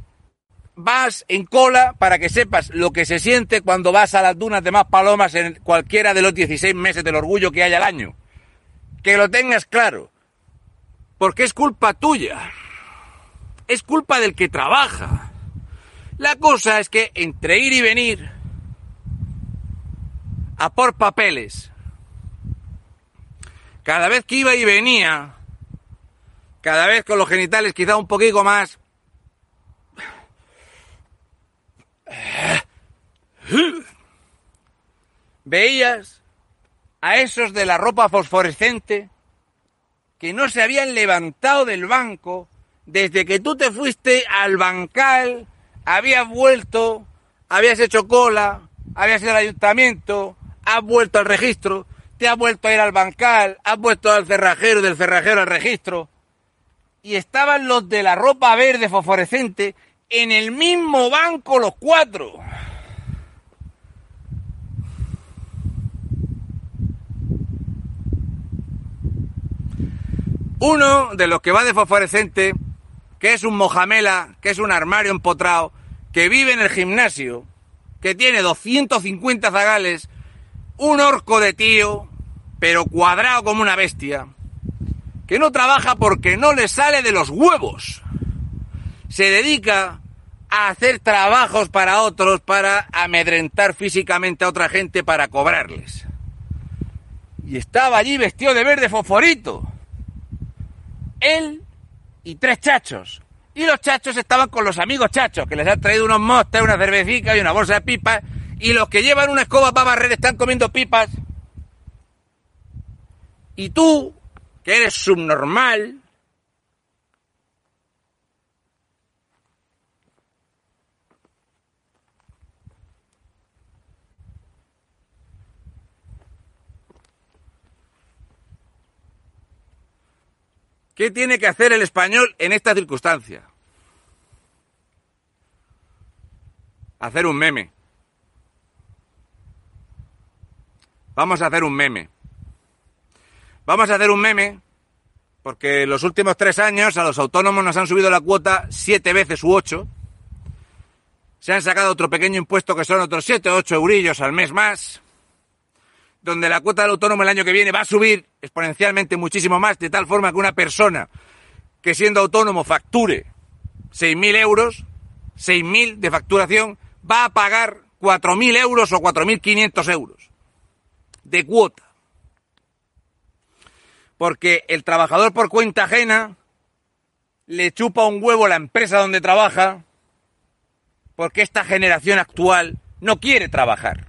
vas en cola para que sepas lo que se siente cuando vas a las dunas de más palomas en cualquiera de los 16 meses del orgullo que hay al año. Que lo tengas claro. Porque es culpa tuya. Es culpa del que trabaja. La cosa es que entre ir y venir a por papeles, cada vez que iba y venía, cada vez con los genitales quizá un poquito más veías a esos de la ropa fosforescente que no se habían levantado del banco desde que tú te fuiste al bancal, habías vuelto, habías hecho cola, habías ido al ayuntamiento, has vuelto al registro, te has vuelto a ir al bancal, has vuelto al cerrajero, del cerrajero al registro, y estaban los de la ropa verde fosforescente en el mismo banco los cuatro. Uno de los que va de fosforescente, que es un mojamela, que es un armario empotrado, que vive en el gimnasio, que tiene 250 zagales, un orco de tío, pero cuadrado como una bestia, que no trabaja porque no le sale de los huevos. Se dedica a hacer trabajos para otros, para amedrentar físicamente a otra gente para cobrarles. Y estaba allí vestido de verde fosforito él y tres chachos. Y los chachos estaban con los amigos chachos, que les han traído unos mostes, una cervecita y una bolsa de pipas. Y los que llevan una escoba para barrer están comiendo pipas. Y tú, que eres subnormal, ¿Qué tiene que hacer el español en esta circunstancia? Hacer un meme. Vamos a hacer un meme. Vamos a hacer un meme porque los últimos tres años a los autónomos nos han subido la cuota siete veces u ocho. Se han sacado otro pequeño impuesto que son otros siete o ocho eurillos al mes más donde la cuota del autónomo el año que viene va a subir exponencialmente muchísimo más, de tal forma que una persona que siendo autónomo facture 6.000 euros, 6.000 de facturación, va a pagar 4.000 euros o 4.500 euros de cuota. Porque el trabajador por cuenta ajena le chupa un huevo a la empresa donde trabaja, porque esta generación actual no quiere trabajar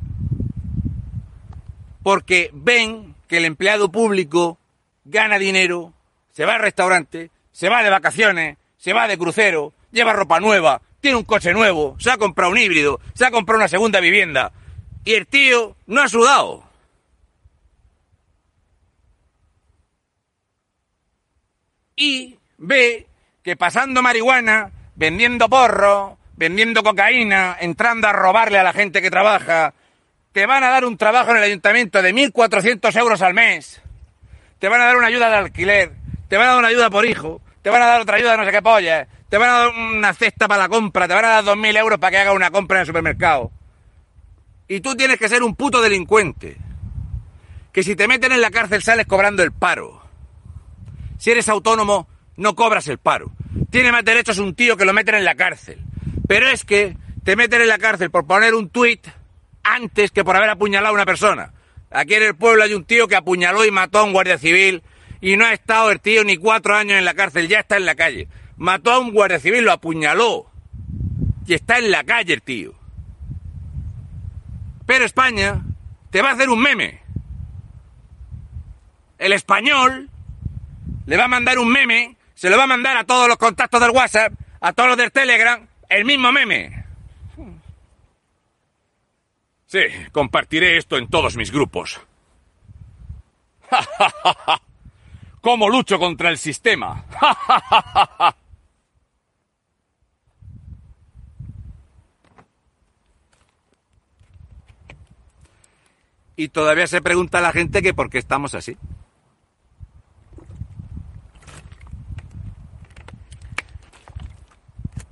porque ven que el empleado público gana dinero, se va al restaurante, se va de vacaciones, se va de crucero, lleva ropa nueva, tiene un coche nuevo, se ha comprado un híbrido, se ha comprado una segunda vivienda y el tío no ha sudado. Y ve que pasando marihuana, vendiendo porro, vendiendo cocaína, entrando a robarle a la gente que trabaja, te van a dar un trabajo en el ayuntamiento de 1.400 euros al mes, te van a dar una ayuda de alquiler, te van a dar una ayuda por hijo, te van a dar otra ayuda de no sé qué polla, te van a dar una cesta para la compra, te van a dar 2.000 euros para que haga una compra en el supermercado. Y tú tienes que ser un puto delincuente. Que si te meten en la cárcel sales cobrando el paro. Si eres autónomo, no cobras el paro. Tiene más derechos un tío que lo meten en la cárcel. Pero es que te meten en la cárcel por poner un tuit antes que por haber apuñalado a una persona. Aquí en el pueblo hay un tío que apuñaló y mató a un guardia civil y no ha estado el tío ni cuatro años en la cárcel, ya está en la calle. Mató a un guardia civil, lo apuñaló y está en la calle el tío. Pero España te va a hacer un meme. El español le va a mandar un meme, se lo va a mandar a todos los contactos del WhatsApp, a todos los del Telegram, el mismo meme. Sí, compartiré esto en todos mis grupos. (laughs) ¿Cómo lucho contra el sistema? (laughs) y todavía se pregunta a la gente que por qué estamos así.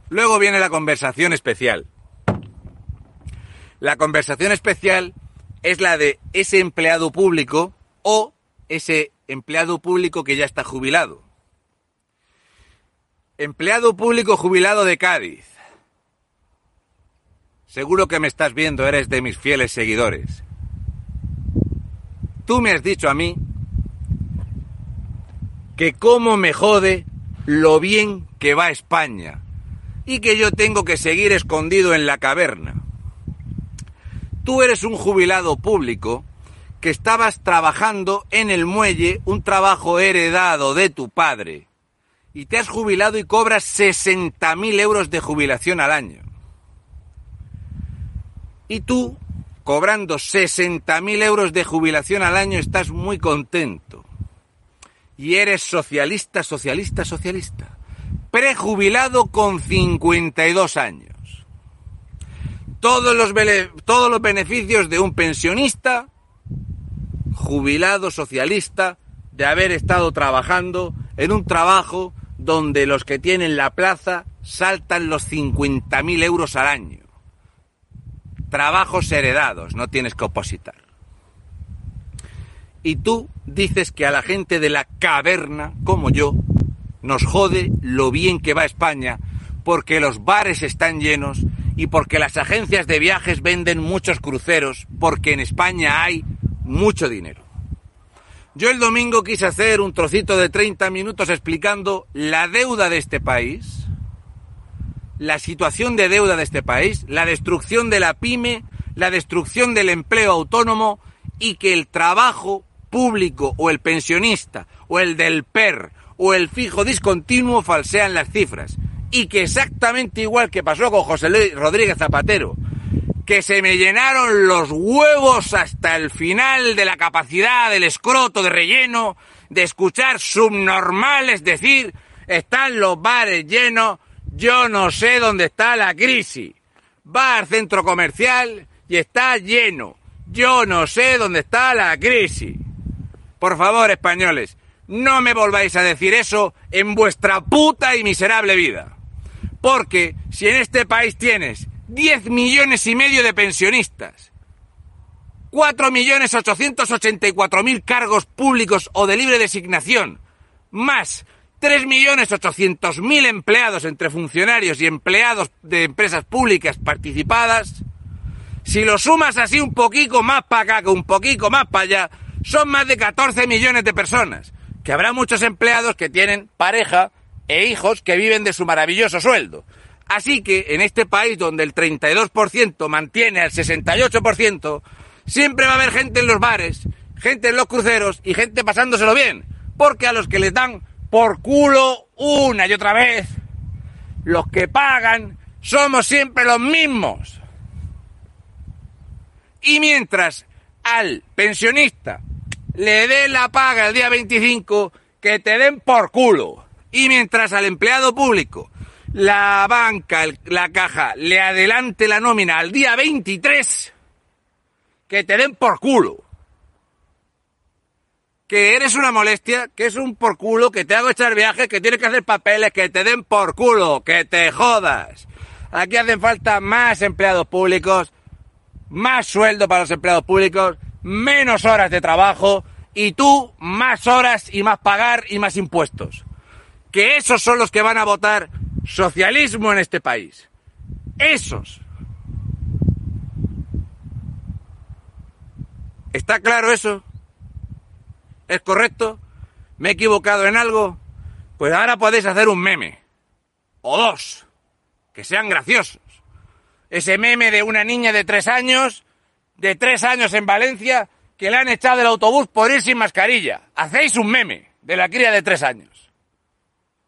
Luego viene la conversación especial. La conversación especial es la de ese empleado público o ese empleado público que ya está jubilado. Empleado público jubilado de Cádiz. Seguro que me estás viendo, eres de mis fieles seguidores. Tú me has dicho a mí que cómo me jode lo bien que va España y que yo tengo que seguir escondido en la caverna. Tú eres un jubilado público que estabas trabajando en el muelle un trabajo heredado de tu padre y te has jubilado y cobras 60.000 euros de jubilación al año. Y tú, cobrando 60.000 euros de jubilación al año, estás muy contento. Y eres socialista, socialista, socialista. Prejubilado con 52 años todos los, todos los beneficios de un pensionista, jubilado, socialista, de haber estado trabajando en un trabajo donde los que tienen la plaza saltan los 50.000 euros al año. Trabajos heredados, no tienes que opositar. Y tú dices que a la gente de la caverna, como yo, nos jode lo bien que va España, porque los bares están llenos y porque las agencias de viajes venden muchos cruceros, porque en España hay mucho dinero. Yo el domingo quise hacer un trocito de 30 minutos explicando la deuda de este país, la situación de deuda de este país, la destrucción de la pyme, la destrucción del empleo autónomo y que el trabajo público o el pensionista o el del PER o el fijo discontinuo falsean las cifras y que exactamente igual que pasó con José Luis Rodríguez Zapatero, que se me llenaron los huevos hasta el final de la capacidad del escroto de relleno de escuchar subnormales decir están los bares llenos, yo no sé dónde está la crisis. Al centro comercial y está lleno. Yo no sé dónde está la crisis. Por favor, españoles, no me volváis a decir eso en vuestra puta y miserable vida. Porque si en este país tienes 10 millones y medio de pensionistas, 4 millones 884 mil cargos públicos o de libre designación, más 3 millones 800 mil empleados entre funcionarios y empleados de empresas públicas participadas, si lo sumas así un poquito más para acá que un poquito más para allá, son más de 14 millones de personas. Que habrá muchos empleados que tienen pareja, e hijos que viven de su maravilloso sueldo. Así que en este país donde el 32% mantiene al 68%, siempre va a haber gente en los bares, gente en los cruceros y gente pasándoselo bien. Porque a los que les dan por culo una y otra vez, los que pagan somos siempre los mismos. Y mientras al pensionista le dé la paga el día 25, que te den por culo. Y mientras al empleado público, la banca, la caja, le adelante la nómina al día 23, que te den por culo. Que eres una molestia, que es un por culo, que te hago echar viajes, que tienes que hacer papeles, que te den por culo, que te jodas. Aquí hacen falta más empleados públicos, más sueldo para los empleados públicos, menos horas de trabajo y tú más horas y más pagar y más impuestos que esos son los que van a votar socialismo en este país. Esos. ¿Está claro eso? ¿Es correcto? ¿Me he equivocado en algo? Pues ahora podéis hacer un meme. O dos. Que sean graciosos. Ese meme de una niña de tres años, de tres años en Valencia, que le han echado del autobús por ir sin mascarilla. Hacéis un meme de la cría de tres años.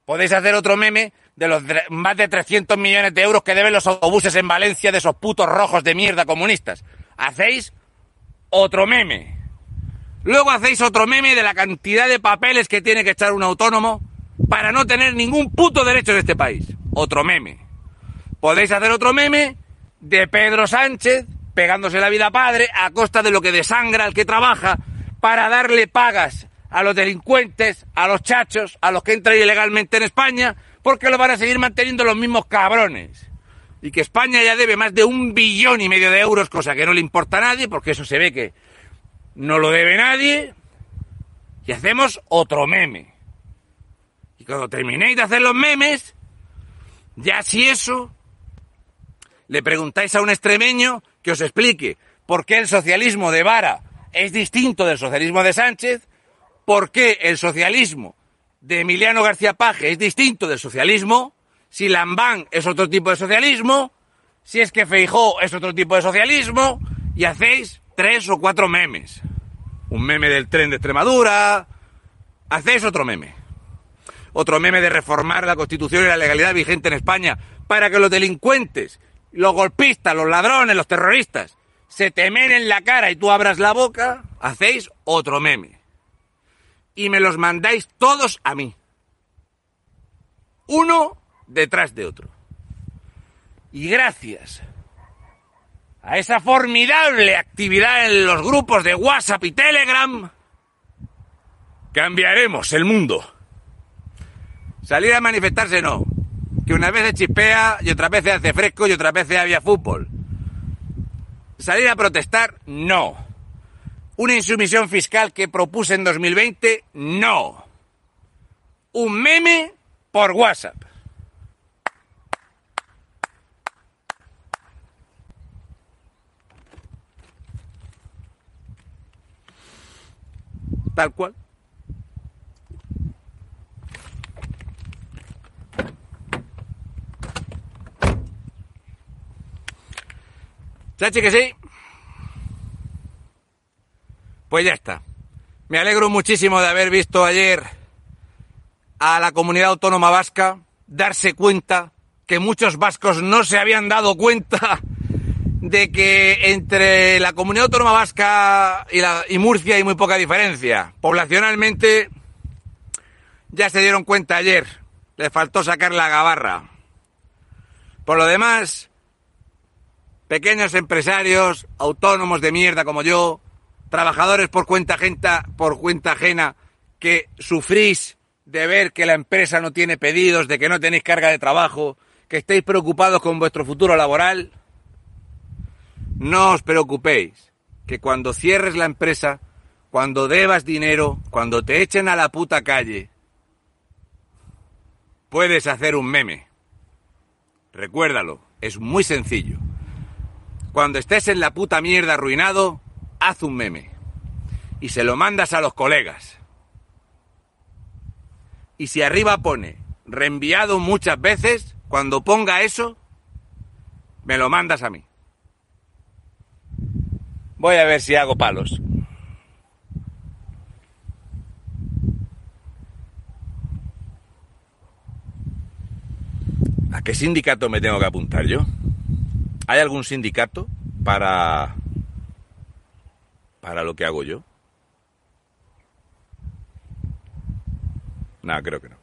Podéis hacer otro meme de los más de 300 millones de euros que deben los autobuses en Valencia de esos putos rojos de mierda comunistas. Hacéis otro meme. Luego hacéis otro meme de la cantidad de papeles que tiene que echar un autónomo para no tener ningún puto derecho en este país. Otro meme. Podéis hacer otro meme de Pedro Sánchez pegándose la vida padre a costa de lo que desangra al que trabaja para darle pagas a los delincuentes, a los chachos, a los que entran ilegalmente en España, porque lo van a seguir manteniendo los mismos cabrones. Y que España ya debe más de un billón y medio de euros, cosa que no le importa a nadie, porque eso se ve que no lo debe nadie. Y hacemos otro meme. Y cuando terminéis de hacer los memes, ya si eso, le preguntáis a un extremeño que os explique por qué el socialismo de Vara es distinto del socialismo de Sánchez, por qué el socialismo de Emiliano García Paje es distinto del socialismo, si Lambán es otro tipo de socialismo, si es que Feijó es otro tipo de socialismo, y hacéis tres o cuatro memes. Un meme del tren de Extremadura, hacéis otro meme. Otro meme de reformar la constitución y la legalidad vigente en España para que los delincuentes, los golpistas, los ladrones, los terroristas se temen en la cara y tú abras la boca, hacéis otro meme. Y me los mandáis todos a mí. Uno detrás de otro. Y gracias a esa formidable actividad en los grupos de WhatsApp y Telegram, cambiaremos el mundo. Salir a manifestarse no, que una vez se chispea y otra vez se hace fresco y otra vez se había fútbol. Salir a protestar no. Una insumisión fiscal que propuse en 2020 no. Un meme por WhatsApp. Tal cual. ¿Chachi que sí? Pues ya está. Me alegro muchísimo de haber visto ayer a la comunidad autónoma vasca darse cuenta que muchos vascos no se habían dado cuenta (laughs) de que entre la comunidad autónoma vasca y, y Murcia hay muy poca diferencia. Poblacionalmente ya se dieron cuenta ayer. Le faltó sacar la gabarra. Por lo demás, pequeños empresarios, autónomos de mierda como yo, trabajadores por cuenta, ajena, por cuenta ajena, que sufrís de ver que la empresa no tiene pedidos, de que no tenéis carga de trabajo, que estéis preocupados con vuestro futuro laboral, no os preocupéis, que cuando cierres la empresa, cuando debas dinero, cuando te echen a la puta calle, puedes hacer un meme. Recuérdalo, es muy sencillo. Cuando estés en la puta mierda arruinado, haz un meme. Y se lo mandas a los colegas. Y si arriba pone reenviado muchas veces, cuando ponga eso, me lo mandas a mí. Voy a ver si hago palos. ¿A qué sindicato me tengo que apuntar yo? ¿Hay algún sindicato para para lo que hago yo? Nada, creo que no.